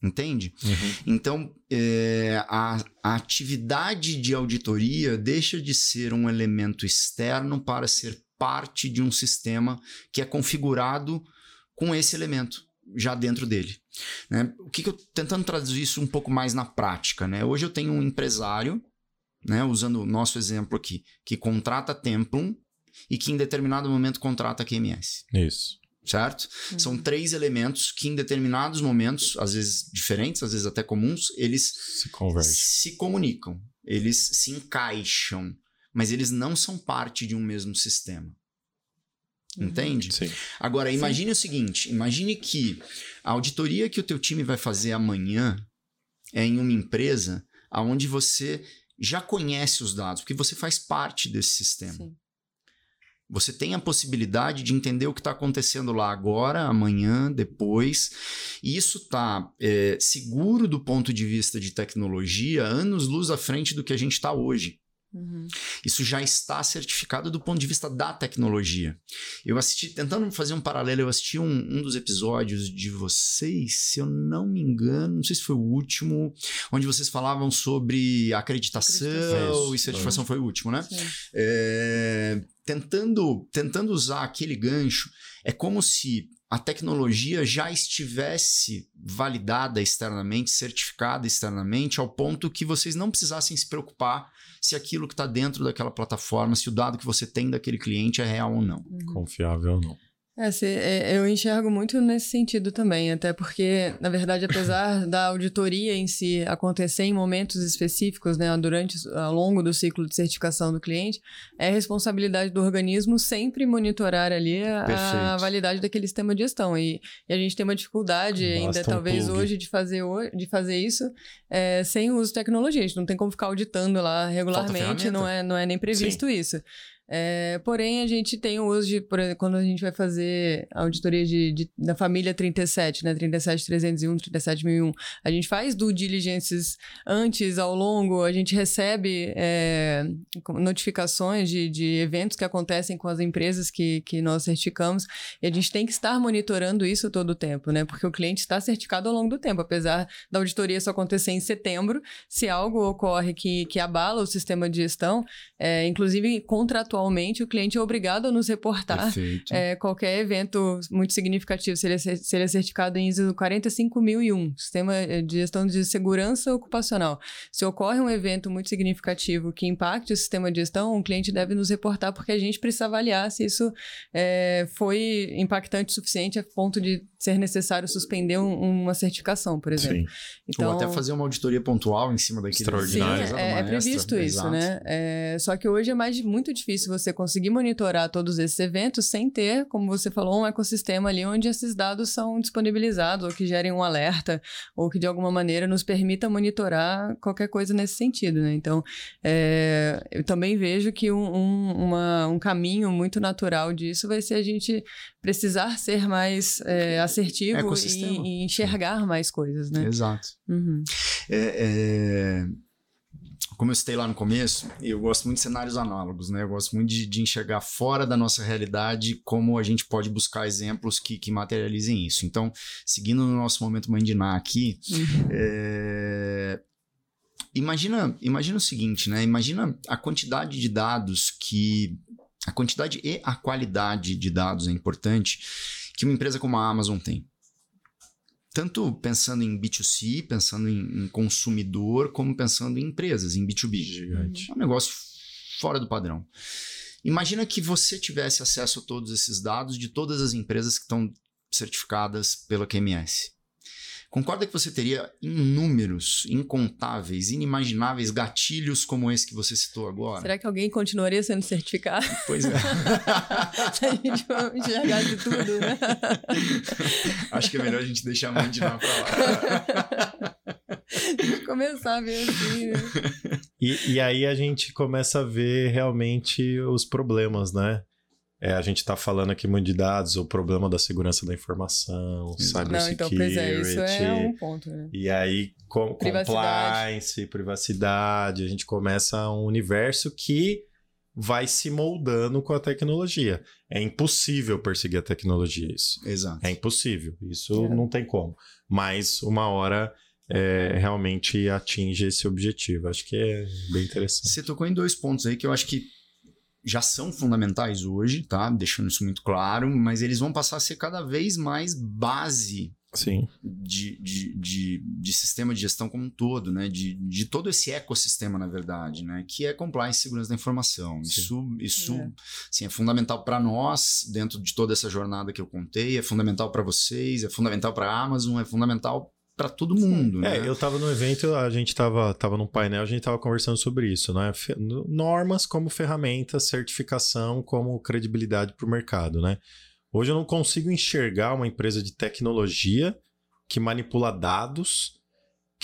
Entende? Uhum. Então, é, a, a atividade de auditoria deixa de ser um elemento externo para ser parte de um sistema que é configurado com esse elemento já dentro dele. Né? O que, que eu tentando traduzir isso um pouco mais na prática, né? Hoje eu tenho um empresário, né, usando o nosso exemplo aqui, que contrata Templum e que em determinado momento contrata QMS. Isso. Certo? Uhum. São três elementos que em determinados momentos, às vezes diferentes, às vezes até comuns, eles se, convergem. se comunicam, eles se encaixam, mas eles não são parte de um mesmo sistema. Uhum. Entende? Sim. Agora, imagine Sim. o seguinte: imagine que a auditoria que o teu time vai fazer amanhã é em uma empresa onde você já conhece os dados, porque você faz parte desse sistema. Sim. Você tem a possibilidade de entender o que está acontecendo lá agora, amanhã, depois. E isso está é, seguro do ponto de vista de tecnologia, anos luz à frente do que a gente está hoje. Uhum. Isso já está certificado do ponto de vista da tecnologia. Eu assisti, tentando fazer um paralelo, eu assisti um, um dos episódios de vocês, se eu não me engano, não sei se foi o último, onde vocês falavam sobre acreditação, acreditação. e certificação foi o último, né? É, tentando, tentando usar aquele gancho, é como se a tecnologia já estivesse validada externamente, certificada externamente, ao ponto que vocês não precisassem se preocupar se aquilo que está dentro daquela plataforma, se o dado que você tem daquele cliente é real ou não. Uhum. Confiável ou não. É, se, é, eu enxergo muito nesse sentido também, até porque, na verdade, apesar [COUGHS] da auditoria em si acontecer em momentos específicos, né, durante, ao longo do ciclo de certificação do cliente, é responsabilidade do organismo sempre monitorar ali a, a validade daquele sistema de gestão. E, e, a gente tem uma dificuldade Basta ainda, um talvez hoje, de fazer, de fazer isso é, sem o uso de tecnologia. A gente não tem como ficar auditando lá regularmente, não é, não é nem previsto Sim. isso. É, porém, a gente tem de, por, quando a gente vai fazer auditoria de, de, da família 37, né? 37301, 37001, a gente faz due diligências antes, ao longo, a gente recebe é, notificações de, de eventos que acontecem com as empresas que, que nós certificamos, e a gente tem que estar monitorando isso todo o tempo, né? Porque o cliente está certificado ao longo do tempo, apesar da auditoria só acontecer em setembro, se algo ocorre que, que abala o sistema de gestão, é, inclusive contratualmente atualmente, o cliente é obrigado a nos reportar é, qualquer evento muito significativo, se ele, é, se ele é certificado em ISO 45001, Sistema de Gestão de Segurança Ocupacional. Se ocorre um evento muito significativo que impacte o sistema de gestão, o cliente deve nos reportar, porque a gente precisa avaliar se isso é, foi impactante o suficiente a ponto de ser necessário suspender um, uma certificação, por exemplo. Sim. Então, Ou até fazer uma auditoria pontual em cima daquele extraordinário. Sim, é, é previsto extra. isso, Exato. né? É, só que hoje é mais muito difícil você conseguir monitorar todos esses eventos sem ter, como você falou, um ecossistema ali onde esses dados são disponibilizados ou que gerem um alerta ou que de alguma maneira nos permita monitorar qualquer coisa nesse sentido, né? Então, é, eu também vejo que um, um, uma, um caminho muito natural disso vai ser a gente precisar ser mais é, assertivo e, e, enxergar mais coisas, né? Exato. Uhum. É, é, como eu citei lá no começo, eu gosto muito de cenários análogos, né? Eu gosto muito de, de enxergar fora da nossa realidade como a gente pode buscar exemplos que, que materializem isso. Então, seguindo no nosso momento Mandiná aqui, uhum. é, imagina, imagina o seguinte, né? Imagina a quantidade de dados que a quantidade e a qualidade de dados é importante que uma empresa como a Amazon tem. Tanto pensando em B2C, pensando em, em consumidor, como pensando em empresas, em B2B. Gigante. É um negócio fora do padrão. Imagina que você tivesse acesso a todos esses dados de todas as empresas que estão certificadas pela QMS. Concorda que você teria inúmeros, incontáveis, inimagináveis gatilhos como esse que você citou agora? Será que alguém continuaria sendo certificado? Pois é. [LAUGHS] A gente for enxergar de tudo, né? Acho que é melhor a gente deixar a mãe de lá pra lá. [LAUGHS] Começar a ver assim, né? E, e aí a gente começa a ver realmente os problemas, né? É, a gente está falando aqui muito de dados, o problema da segurança da informação, Não, então, pois é, isso é cybersecurity. um ponto, né? E aí, com, Privacidade. compliance, privacidade, a gente começa um universo que vai se moldando com a tecnologia. É impossível perseguir a tecnologia, isso. Exato. É impossível. Isso É. não tem como. Mas uma hora é, realmente atinge esse objetivo. Acho que é bem interessante. Você tocou em dois pontos aí que eu acho que já são fundamentais hoje, tá? Deixando isso muito claro, mas eles vão passar a ser cada vez mais base Sim. de, de, de, de sistema de gestão como um todo, né? De, de todo esse ecossistema, na verdade, né? Que é compliance e segurança da informação. Sim. Isso, isso É. assim, é fundamental para nós, dentro de toda essa jornada que eu contei, é fundamental para vocês, é fundamental para a Amazon, é fundamental para todo mundo, né? É, eu tava no evento, a gente tava, tava num painel, a gente tava conversando sobre isso, né? Normas como ferramenta, certificação como credibilidade para o mercado, né? Hoje eu não consigo enxergar uma empresa de tecnologia que manipula dados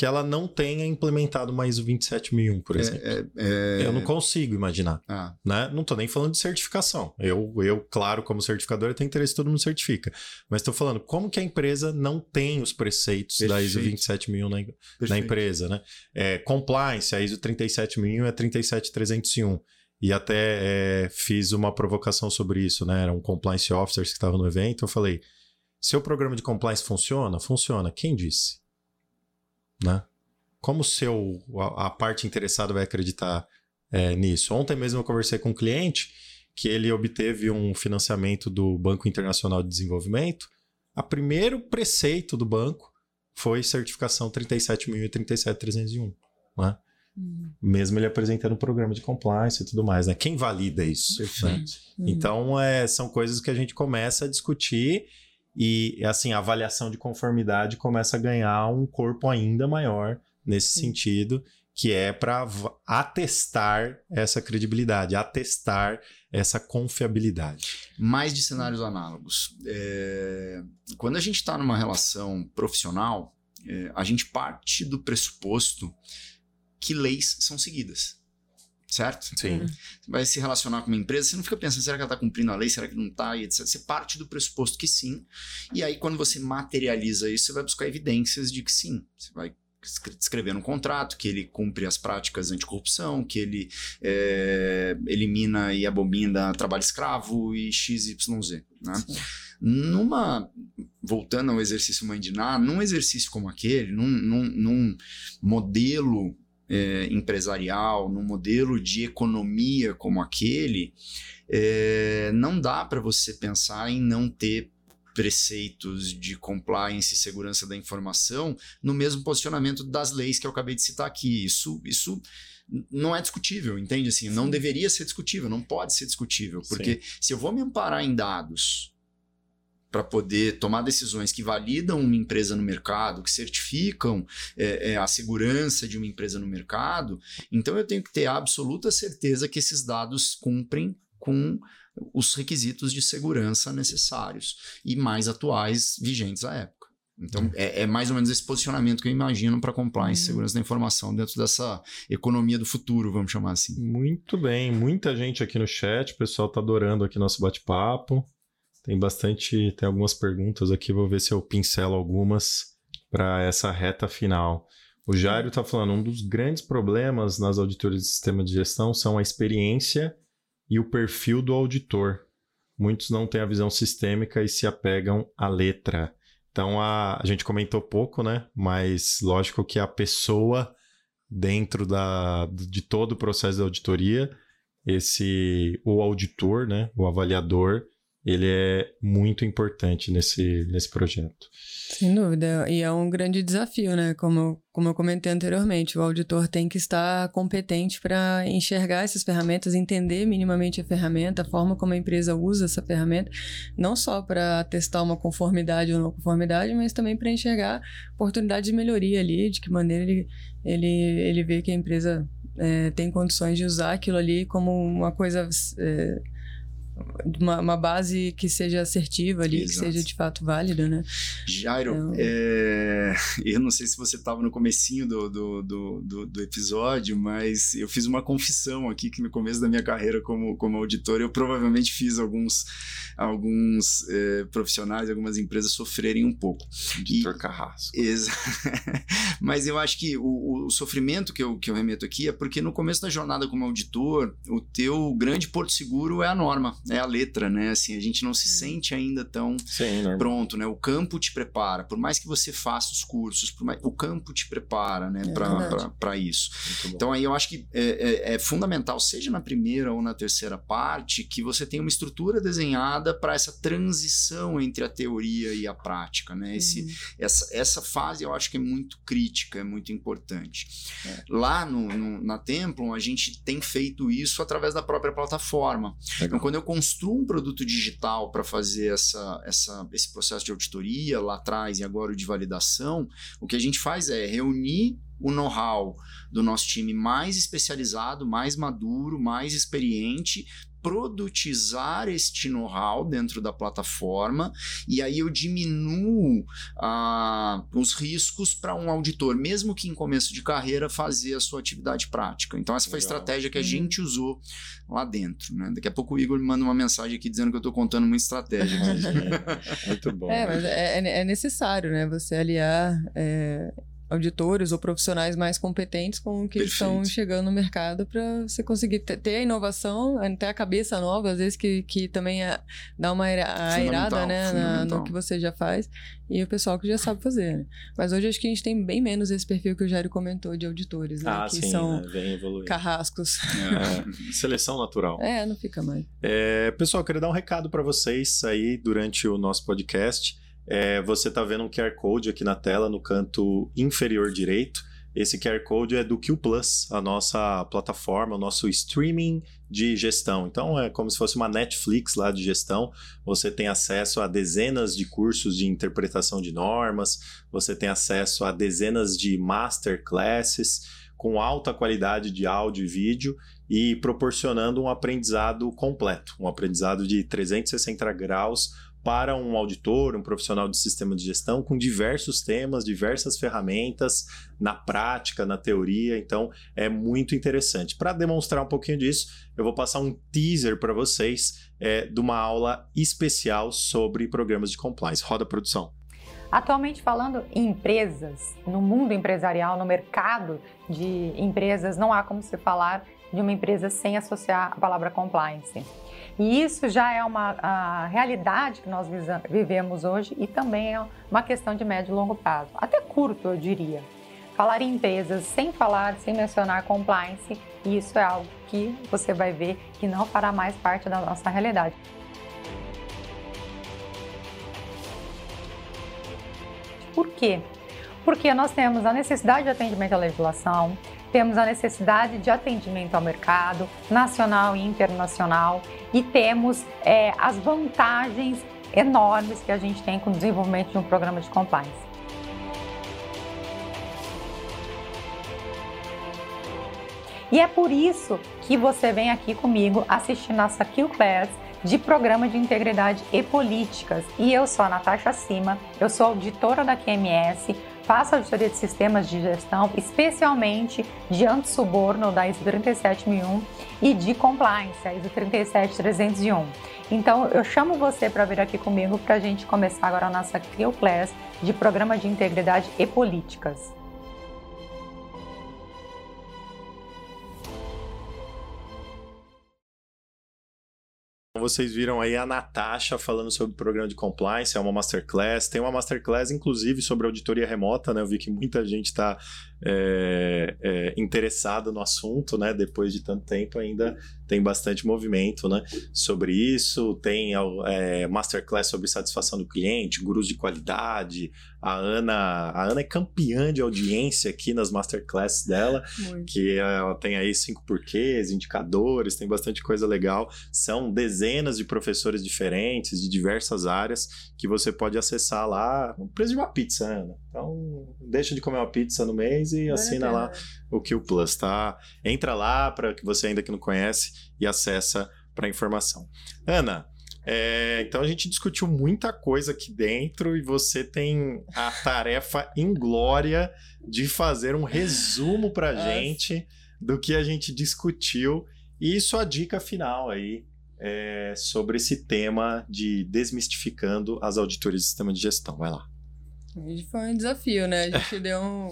que ela não tenha implementado uma ISO 27001, por exemplo. É, é, Eu não consigo imaginar, ah, né? Não tô nem falando de certificação. Eu, eu claro, como certificador, eu tenho interesse que todo mundo certifica. Mas estou falando como que a empresa não tem os preceitos da ISO Perfeito. 27001 na, na perfeito. empresa, né? É, compliance, a ISO 37001 é 37301. E até é, fiz uma provocação sobre isso, né? Eram compliance officers que estavam no evento. Eu falei: seu programa de compliance funciona? Funciona. Quem disse? Né? Como o seu, a, a parte interessada vai acreditar é, nisso? Ontem mesmo eu conversei com um cliente que ele obteve um financiamento do Banco Internacional de Desenvolvimento. A primeiro preceito do banco foi certificação 37001 e 37301, né? Mesmo ele apresentando um programa de compliance e tudo mais, né? Quem valida isso? Né? Uhum. Então, é, são coisas que a gente começa a discutir e, assim, a avaliação de conformidade começa a ganhar um corpo ainda maior nesse Sim. sentido, que é para atestar essa credibilidade, atestar essa confiabilidade. mais de cenários análogos. É, quando a gente está numa relação profissional, é, a gente parte do pressuposto que leis são seguidas. Certo? Sim. Uhum. Você vai se relacionar com uma empresa, você não fica pensando, será que ela está cumprindo a lei, será que não está, e etc. Você parte do pressuposto que sim, e aí quando você materializa isso, você vai buscar evidências de que sim. Você vai escre- escrever no contrato que ele cumpre as práticas anticorrupção, que ele é, elimina e abomina trabalho escravo e XYZ. Né? Sim. Numa. Voltando ao exercício mãe de Ná, num exercício como aquele, num, num, num modelo é, empresarial, num modelo de economia como aquele, é, não dá para você pensar em não ter preceitos de compliance e segurança da informação no mesmo posicionamento das leis que eu acabei de citar aqui. Isso, isso não é discutível, entende? Assim, não deveria ser discutível, não pode ser discutível, porque se eu vou me amparar em dados para poder tomar decisões que validam uma empresa no mercado, que certificam é, é, a segurança de uma empresa no mercado, então eu tenho que ter absoluta certeza que esses dados cumprem com os requisitos de segurança necessários e mais atuais vigentes à época. Então, é, é mais ou menos esse posicionamento que eu imagino para compliance Uhum. segurança da informação dentro dessa economia do futuro, vamos chamar assim. Muito bem, muita gente aqui no chat, o pessoal tá adorando aqui nosso bate-papo. Tem bastante, tem algumas perguntas aqui, vou ver se eu pincelo algumas para essa reta final. O Jairo tá falando, um dos grandes problemas nas auditorias de sistema de gestão são a experiência e o perfil do auditor. Muitos não têm a visão sistêmica e se apegam à letra. Então a, a gente comentou pouco, né? Mas lógico que a pessoa dentro da, de todo o processo de auditoria, esse o auditor, né, o avaliador, ele é muito importante nesse, nesse projeto. Sem dúvida. E é um grande desafio, né? Como, como eu comentei anteriormente, o auditor tem que estar competente para enxergar essas ferramentas, entender minimamente a ferramenta, a forma como a empresa usa essa ferramenta, não só para testar uma conformidade ou não conformidade, mas também para enxergar oportunidades de melhoria ali, de que maneira ele, ele, ele vê que a empresa é, tem condições de usar aquilo ali como uma coisa. É, uma, uma, base que seja assertiva ali, Exato. que seja de fato válida, né? Jairo, então... é... eu não sei se você estava no comecinho do, do, do, do, episódio, mas eu fiz uma confissão aqui que no começo da minha carreira como, como auditor, eu provavelmente fiz alguns, alguns é, profissionais, algumas empresas sofrerem um pouco. Auditor e... Carrasco. Exa... [LAUGHS] mas eu acho que o, o sofrimento que eu, que eu remeto aqui é porque no começo da jornada como auditor, o teu grande porto seguro é a norma é a letra, né? Assim, a gente não se uhum. sente ainda tão Sim, pronto, né? O campo te prepara, por mais que você faça os cursos, mais, o campo te prepara, né? É para isso. Então aí eu acho que é, é, é, fundamental, seja na primeira ou na terceira parte, que você tenha uma estrutura desenhada para essa transição entre a teoria e a prática, né? Esse, uhum. essa, essa fase eu acho que é muito crítica, é muito importante. É. Lá no, no, na Templum, a gente tem feito isso através da própria plataforma. Legal. Então, quando eu construo um produto digital para fazer essa, essa, esse processo de auditoria lá atrás e agora o de validação, o que a gente faz é reunir o know-how do nosso time mais especializado, mais maduro, mais experiente, produtizar este know-how dentro da plataforma e aí eu diminuo ah, os riscos para um auditor, mesmo que em começo de carreira, fazer a sua atividade prática. Então, essa foi a estratégia que a uhum. gente usou lá dentro. Né? Daqui a pouco o Igor me manda uma mensagem aqui dizendo que eu estou contando uma estratégia. [LAUGHS] Muito bom. É, mas é, é, é necessário né? você aliar. É auditores ou profissionais mais competentes com que Perfeito. estão chegando no mercado para você conseguir ter a inovação, ter a cabeça nova, às vezes que, que também é, dá uma airada né, na, no que você já faz, e o pessoal que já sabe fazer. Né? Mas hoje acho que a gente tem bem menos esse perfil que o Jairo comentou de auditores, né? Ah, que sim, são né? carrascos. É, [LAUGHS] seleção natural. É, não fica mais. É, pessoal, eu queria dar um recado para vocês aí durante o nosso podcast. É, você está vendo um QR Code aqui na tela, no canto inferior direito. Esse QR Code é do Q Plus, a nossa plataforma, o nosso streaming de gestão. Então é como se fosse uma Netflix lá de gestão. Você tem acesso a dezenas de cursos de interpretação de normas, você tem acesso a dezenas de masterclasses com alta qualidade de áudio e vídeo e proporcionando um aprendizado completo, um aprendizado de 360 graus para um auditor, um profissional de sistema de gestão, com diversos temas, diversas ferramentas na prática, na teoria. Então, é muito interessante. Para demonstrar um pouquinho disso, eu vou passar um teaser para vocês é, de uma aula especial sobre programas de compliance. Roda a produção. Atualmente falando em empresas, no mundo empresarial, no mercado de empresas, não há como se falar de uma empresa sem associar a palavra compliance. E isso já é uma realidade que nós vivemos hoje e também é uma questão de médio e longo prazo, até curto, eu diria. Falar em empresas sem falar, sem mencionar compliance, isso é algo que você vai ver que não fará mais parte da nossa realidade. Por quê? Porque nós temos a necessidade de atendimento à legislação, temos a necessidade de atendimento ao mercado nacional e internacional e temos é, as vantagens enormes que a gente tem com o desenvolvimento de um programa de compliance. E é por isso que você vem aqui comigo assistir nossa Q-Class de Programa de Integridade e Políticas. E eu sou a Natasha Cima, eu sou auditora da QMS, faço auditoria de sistemas de gestão, especialmente de anti-suborno da ISO 37001 e de compliance, a ISO 37301. Então, eu chamo você para vir aqui comigo para a gente começar agora a nossa Clio Class de Programa de Integridade e Políticas. Vocês viram aí a Natasha falando sobre o programa de compliance, é uma masterclass. Tem uma masterclass, inclusive, sobre auditoria remota, né? Eu vi que muita gente está é, é, interessada no assunto, né? Depois de tanto tempo, ainda tem bastante movimento né, sobre isso. Tem é, masterclass sobre satisfação do cliente, gurus de qualidade. A Ana, a Ana é campeã de audiência aqui nas masterclasses dela, Muito. que ela tem aí cinco porquês, indicadores, tem bastante coisa legal. São dezenas de professores diferentes, de diversas áreas, que você pode acessar lá o preço de uma pizza, Ana. Então, deixa de comer uma pizza no mês e assina lá o Q Plus, tá? Entra lá para que você ainda que não conhece e acessa para informação. Ana, é, então a gente discutiu muita coisa aqui dentro e você tem a tarefa inglória de fazer um resumo para gente do que a gente discutiu e sua dica final aí é, sobre esse tema de desmistificando as auditorias de sistema de gestão. Vai lá. Foi um desafio, né? A gente deu um,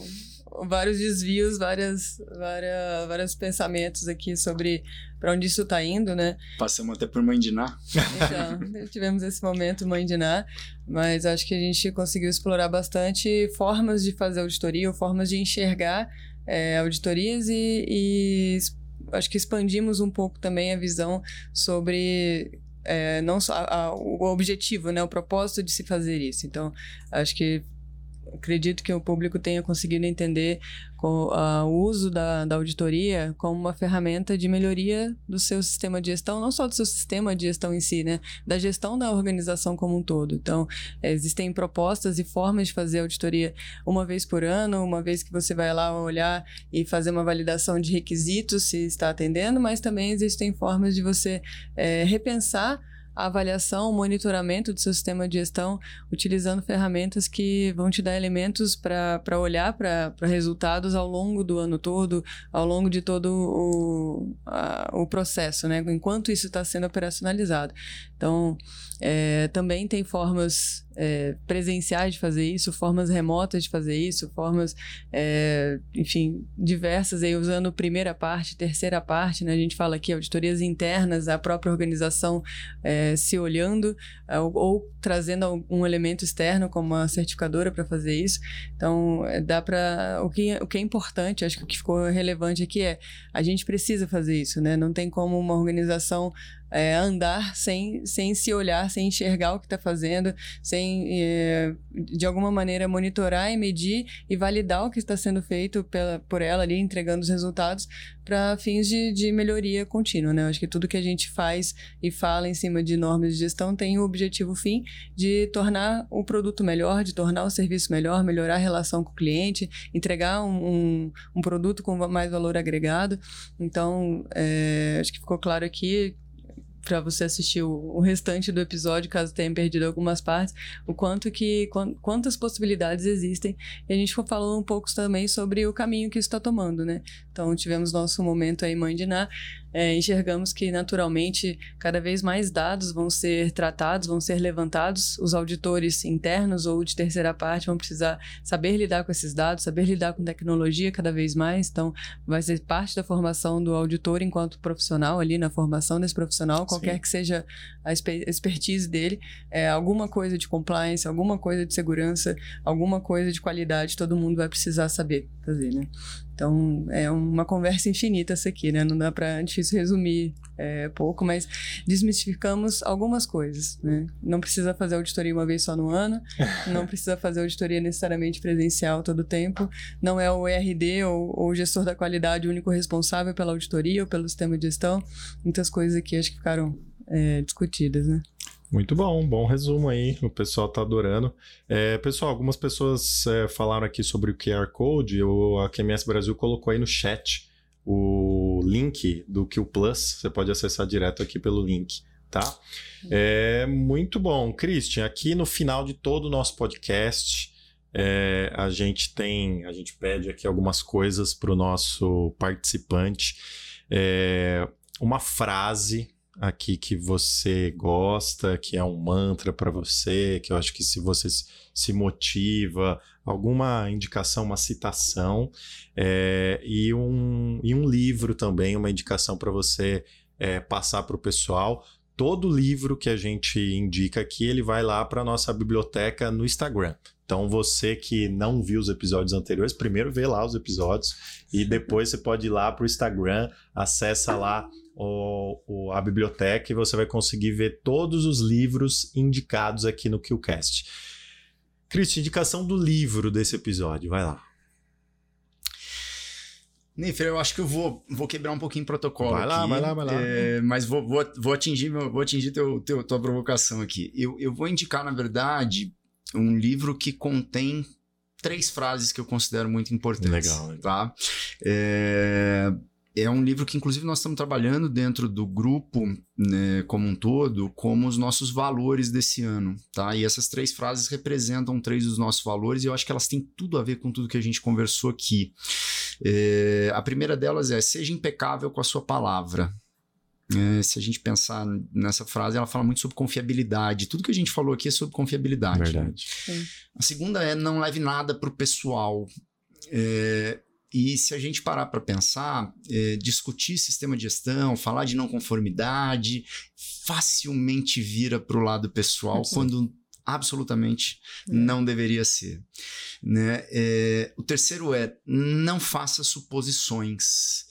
vários desvios, várias, várias, vários pensamentos aqui sobre para onde isso está indo, né? Passamos até por Mãe de Ná. Então, [LAUGHS] tivemos esse momento Mãe de Ná, mas acho que a gente conseguiu explorar bastante formas de fazer auditoria, ou formas de enxergar é, auditorias e, e acho que expandimos um pouco também a visão sobre é, não só a, a, o objetivo, né, o propósito de se fazer isso. Então, acho que acredito que o público tenha conseguido entender uh, o uso da, da auditoria como uma ferramenta de melhoria do seu sistema de gestão, não só do seu sistema de gestão em si, né? Da gestão da organização como um todo. Então, existem propostas e formas de fazer auditoria uma vez por ano, uma vez que você vai lá olhar e fazer uma validação de requisitos se está atendendo, mas também existem formas de você é, repensar a avaliação, o monitoramento do seu sistema de gestão, utilizando ferramentas que vão te dar elementos para olhar para resultados ao longo do ano todo, ao longo de todo o, a, o processo, né? enquanto isso está sendo operacionalizado. Então, é, também tem formas é, presenciais de fazer isso, formas remotas de fazer isso, formas, é, enfim, diversas, aí usando primeira parte, terceira parte, né? A gente fala aqui auditorias internas, a própria organização é, se olhando é, ou, ou, trazendo um elemento externo como a certificadora para fazer isso. Então, é, dá para o que, o que é importante, acho que o que ficou relevante aqui é a gente precisa fazer isso, né? Não tem como uma organização é, andar sem, sem se olhar, sem enxergar o que está fazendo, sem, é, de alguma maneira, monitorar e medir e validar o que está sendo feito pela, por ela ali, entregando os resultados para fins de, de melhoria contínua. Né? Eu acho que tudo que a gente faz e fala em cima de normas de gestão tem o objetivo fim de tornar o produto melhor, de tornar o serviço melhor, melhorar a relação com o cliente, entregar um, um, um produto com mais valor agregado. Então, é, acho que ficou claro aqui para você assistir o, o, restante do episódio, caso tenha perdido algumas partes, o quanto que quantas possibilidades existem. E a gente falou um pouco também sobre o caminho que isso está tomando, né? Então tivemos nosso momento aí mãe de Ná, é, enxergamos que naturalmente cada vez mais dados vão ser tratados, vão ser levantados. Os auditores internos ou de terceira parte vão precisar saber lidar com esses dados, saber lidar com tecnologia cada vez mais. Então, vai ser parte da formação do auditor enquanto profissional ali na formação desse profissional, qualquer Sim. que seja a expertise dele, é, alguma coisa de compliance, alguma coisa de segurança, alguma coisa de qualidade, todo mundo vai precisar saber fazer, né? Então, é uma conversa infinita essa aqui, né? Não dá para difícil resumir é, pouco, mas desmistificamos algumas coisas, né? Não precisa fazer auditoria uma vez só no ano, [LAUGHS] não precisa fazer auditoria necessariamente presencial todo o tempo, não é o ERD ou, ou o gestor da qualidade o único responsável pela auditoria ou pelo sistema de gestão. Muitas coisas aqui acho que ficaram é, discutidas, né? Muito bom, bom resumo aí, o pessoal tá adorando. É, pessoal, algumas pessoas é, falaram aqui sobre o QR Code, o, a QMS Brasil colocou aí no chat o link do Q Plus, você pode acessar direto aqui pelo link, tá? É muito bom. Christian, aqui no final de todo o nosso podcast, é, a gente tem, a gente pede aqui algumas coisas para o nosso participante. É, uma frase aqui que você gosta, que é um mantra para você, que eu acho que se você se motiva, alguma indicação, uma citação, é, e, um, e um livro também, uma indicação para você é, passar para o pessoal. Todo livro que a gente indica aqui, ele vai lá para nossa biblioteca no Instagram. Então, você que não viu os episódios anteriores, primeiro vê lá os episódios e depois você pode ir lá para o Instagram, acessa lá o, a biblioteca e você vai conseguir ver todos os livros indicados aqui no QCast. Cristian, indicação do livro desse episódio, vai lá. Nifer, eu acho que eu vou, vou quebrar um pouquinho o protocolo. Vai lá, aqui, vai lá, vai lá. É, mas vou, vou, vou atingir, meu, vou atingir teu, teu, tua provocação aqui. Eu, eu vou indicar, na verdade, um livro que contém três frases que eu considero muito importantes. Legal. Tá? É, é um livro que, inclusive, nós estamos trabalhando dentro do grupo né, como um todo, como os nossos valores desse ano, tá? E essas três frases representam três dos nossos valores e eu acho que elas têm tudo a ver com tudo que a gente conversou aqui. É, a primeira delas é: seja impecável com a sua palavra. É, se a gente pensar nessa frase, ela fala muito sobre confiabilidade. Tudo que a gente falou aqui é sobre confiabilidade. Verdade. A segunda é: não leve nada para o pessoal. É, e se a gente parar para pensar, é, discutir sistema de gestão, falar de não conformidade, facilmente vira para o lado pessoal, Sim. quando absolutamente é. não deveria ser. Né? É, o terceiro é não faça suposições.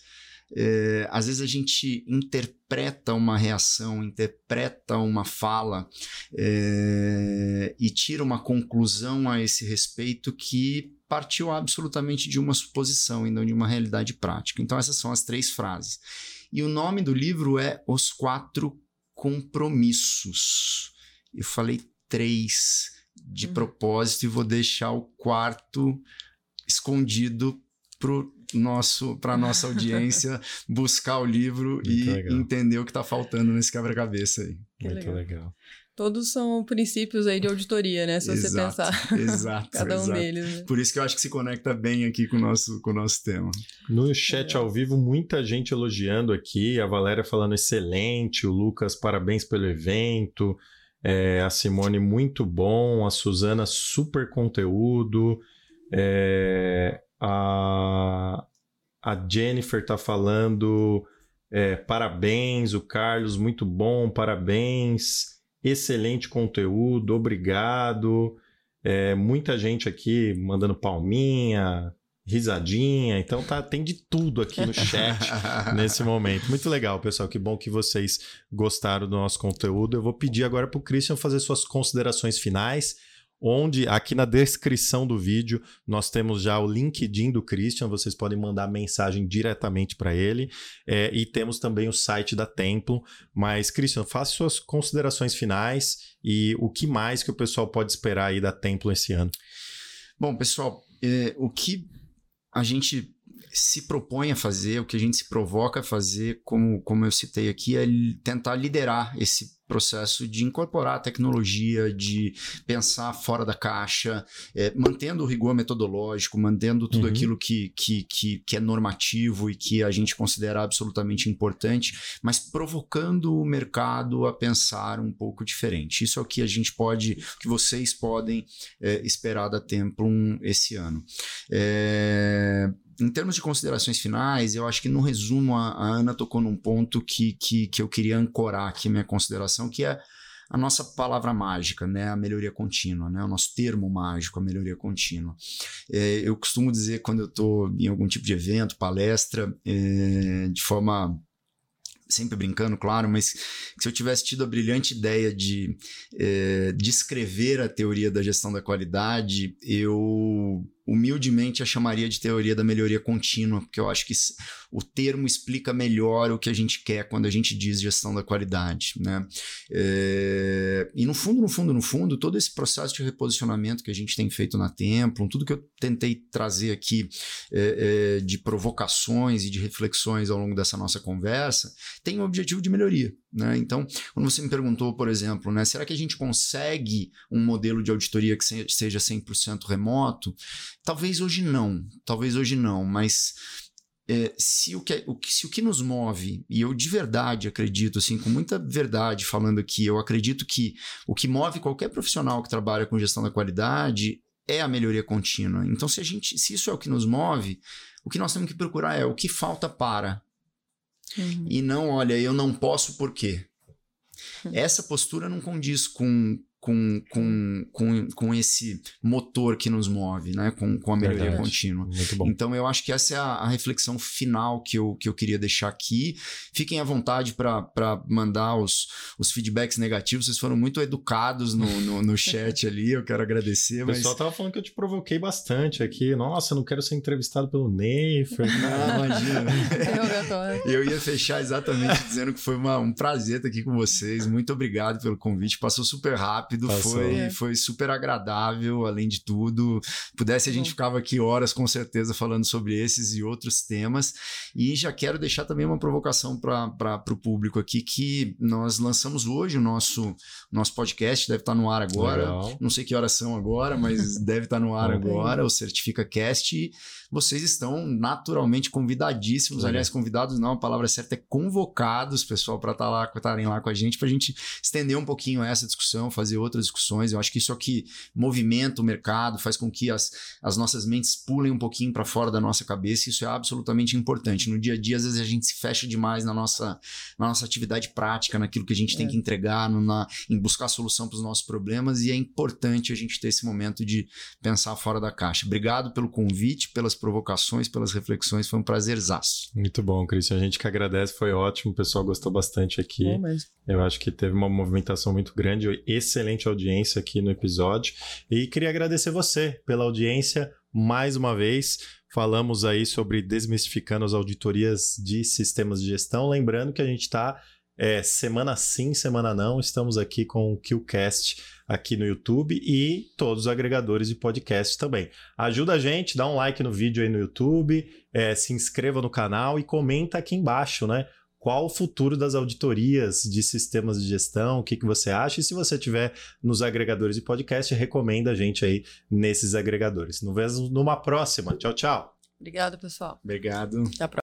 É, às vezes a gente interpreta uma reação, interpreta uma fala é, e tira uma conclusão a esse respeito que partiu absolutamente de uma suposição e não de uma realidade prática. Então, essas são as três frases. E o nome do livro é Os Quatro Compromissos. Eu falei três de uhum. propósito e vou deixar o quarto escondido para a nossa audiência [LAUGHS] buscar o livro Muito e legal. entender o que está faltando nesse quebra-cabeça aí. Muito legal. legal. Todos são princípios aí de auditoria, né? Se exato, você pensar. [LAUGHS] Exato. Cada um exato. deles. Né? Por isso que eu acho que se conecta bem aqui com o nosso, com o nosso tema. No chat ao vivo, muita gente elogiando aqui. A Valéria falando excelente. O Lucas, parabéns pelo evento. É, a Simone, muito bom. A Suzana, super conteúdo. É, a, a Jennifer tá falando. É, parabéns, o Carlos, muito bom, parabéns excelente conteúdo, obrigado. É, muita gente aqui mandando palminha, risadinha, então tá, tem de tudo aqui no chat [LAUGHS] nesse momento. Muito legal, pessoal. Que bom que vocês gostaram do nosso conteúdo. Eu vou pedir agora para o Christian fazer suas considerações finais onde aqui na descrição do vídeo nós temos já o LinkedIn do Christian, vocês podem mandar mensagem diretamente para ele é, e temos também o site da Templo. Mas, Christian, faça suas considerações finais e o que mais que o pessoal pode esperar aí da Templo esse ano. Bom, pessoal, é, o que a gente se propõe a fazer, o que a gente se provoca a fazer, como, como eu citei aqui, é tentar liderar esse processo de incorporar a tecnologia, de pensar fora da caixa, é, mantendo o rigor metodológico, mantendo tudo uhum. aquilo que, que, que, que, é normativo e que a gente considera absolutamente importante, mas provocando o mercado a pensar um pouco diferente. Isso é o que a gente pode, que vocês podem é, esperar da Templum esse ano. É, em termos de considerações finais, eu acho que no resumo a, a Ana tocou num ponto que, que, que eu queria ancorar aqui minha consideração, que é a nossa palavra mágica, né, a melhoria contínua, né, o nosso termo mágico, a melhoria contínua. É, eu costumo dizer quando eu estou em algum tipo de evento, palestra, é, de forma sempre brincando, claro, mas se eu tivesse tido a brilhante ideia de é, descrever a teoria da gestão da qualidade, eu humildemente a chamaria de teoria da melhoria contínua, porque eu acho que o termo explica melhor o que a gente quer quando a gente diz gestão da qualidade. Né? É... E no fundo, no fundo, no fundo, todo esse processo de reposicionamento que a gente tem feito na Templum, tudo que eu tentei trazer aqui é, é, de provocações e de reflexões ao longo dessa nossa conversa, tem o objetivo de melhoria. Né? Então, quando você me perguntou, por exemplo, né, será que a gente consegue um modelo de auditoria que seja 100% remoto? Talvez hoje não, talvez hoje não, mas é, se, o que, o, se o que nos move, e eu de verdade acredito, assim, com muita verdade falando aqui, eu acredito que o que move qualquer profissional que trabalha com gestão da qualidade é a melhoria contínua. Então, se a gente, se isso é o que nos move, o que nós temos que procurar é o que falta para Uhum. E não, olha, eu não posso por quê? Uhum. Essa postura não condiz com, com, com, com, com esse motor que nos move, né? Com, com a melhoria Verdade. contínua. Muito bom. Então eu acho que essa é a, a reflexão final que eu, que eu queria deixar aqui. Fiquem à vontade para mandar os, os feedbacks negativos. Vocês foram muito educados no, no, no [LAUGHS] chat ali. Eu quero agradecer. O Mas... pessoal tava falando que eu te provoquei bastante aqui. Nossa, eu não quero ser entrevistado pelo Ney. Não, imagina. [LAUGHS] Interrogatório. Eu ia fechar exatamente dizendo que foi uma, um prazer estar aqui com vocês. Muito obrigado pelo convite. Passou super rápido, Passou. foi, É. foi super agradável, além de tudo. Pudesse, a gente ficava aqui horas com certeza falando sobre esses e outros temas. E já quero deixar também uma provocação para o público aqui, que nós lançamos hoje o nosso, nosso podcast, deve estar no ar agora. Legal. Não sei que horas são agora, mas [LAUGHS] deve estar no ar Ok. agora, o Certifica Cast. E vocês estão naturalmente convidadíssimos. Legal. Aliás, convidados não, a palavra certa é convocados, pessoal, para estar lá, estarem lá com a gente, para a gente estender um pouquinho essa discussão, fazer outras discussões. Eu acho que isso aqui movimenta o mercado, faz com que as, as nossas mentes pulem um pouquinho para fora da nossa cabeça. Isso é absolutamente importante. No dia a dia, às vezes, a gente se fecha demais na nossa, na nossa atividade prática, naquilo que a gente tem É. que entregar, no- na, em buscar solução para os nossos problemas, e é importante a gente ter esse momento de pensar fora da caixa. Obrigado pelo convite, pelas provocações, pelas reflexões, foi um prazerzaço. Muito bom, Cristian. A gente que agradece, foi ótimo. O pessoal gostou bastante aqui. Mesmo. Eu acho que teve uma movimentação muito grande, excelente audiência aqui no episódio. E queria agradecer você pela audiência mais uma vez. Falamos aí sobre desmistificando as auditorias de sistemas de gestão. Lembrando que a gente está semana sim, semana não. Estamos aqui com o QCast aqui no YouTube e todos os agregadores de podcast também. Ajuda a gente, dá um like no vídeo aí no YouTube, é, se inscreva no canal e comenta aqui embaixo, né? Qual o futuro das auditorias de sistemas de gestão? O que, que você acha? E se você tiver nos agregadores de podcast, recomenda a gente aí nesses agregadores. Nos vemos numa próxima. Tchau, tchau. Obrigado, pessoal. Obrigado. Até a próxima.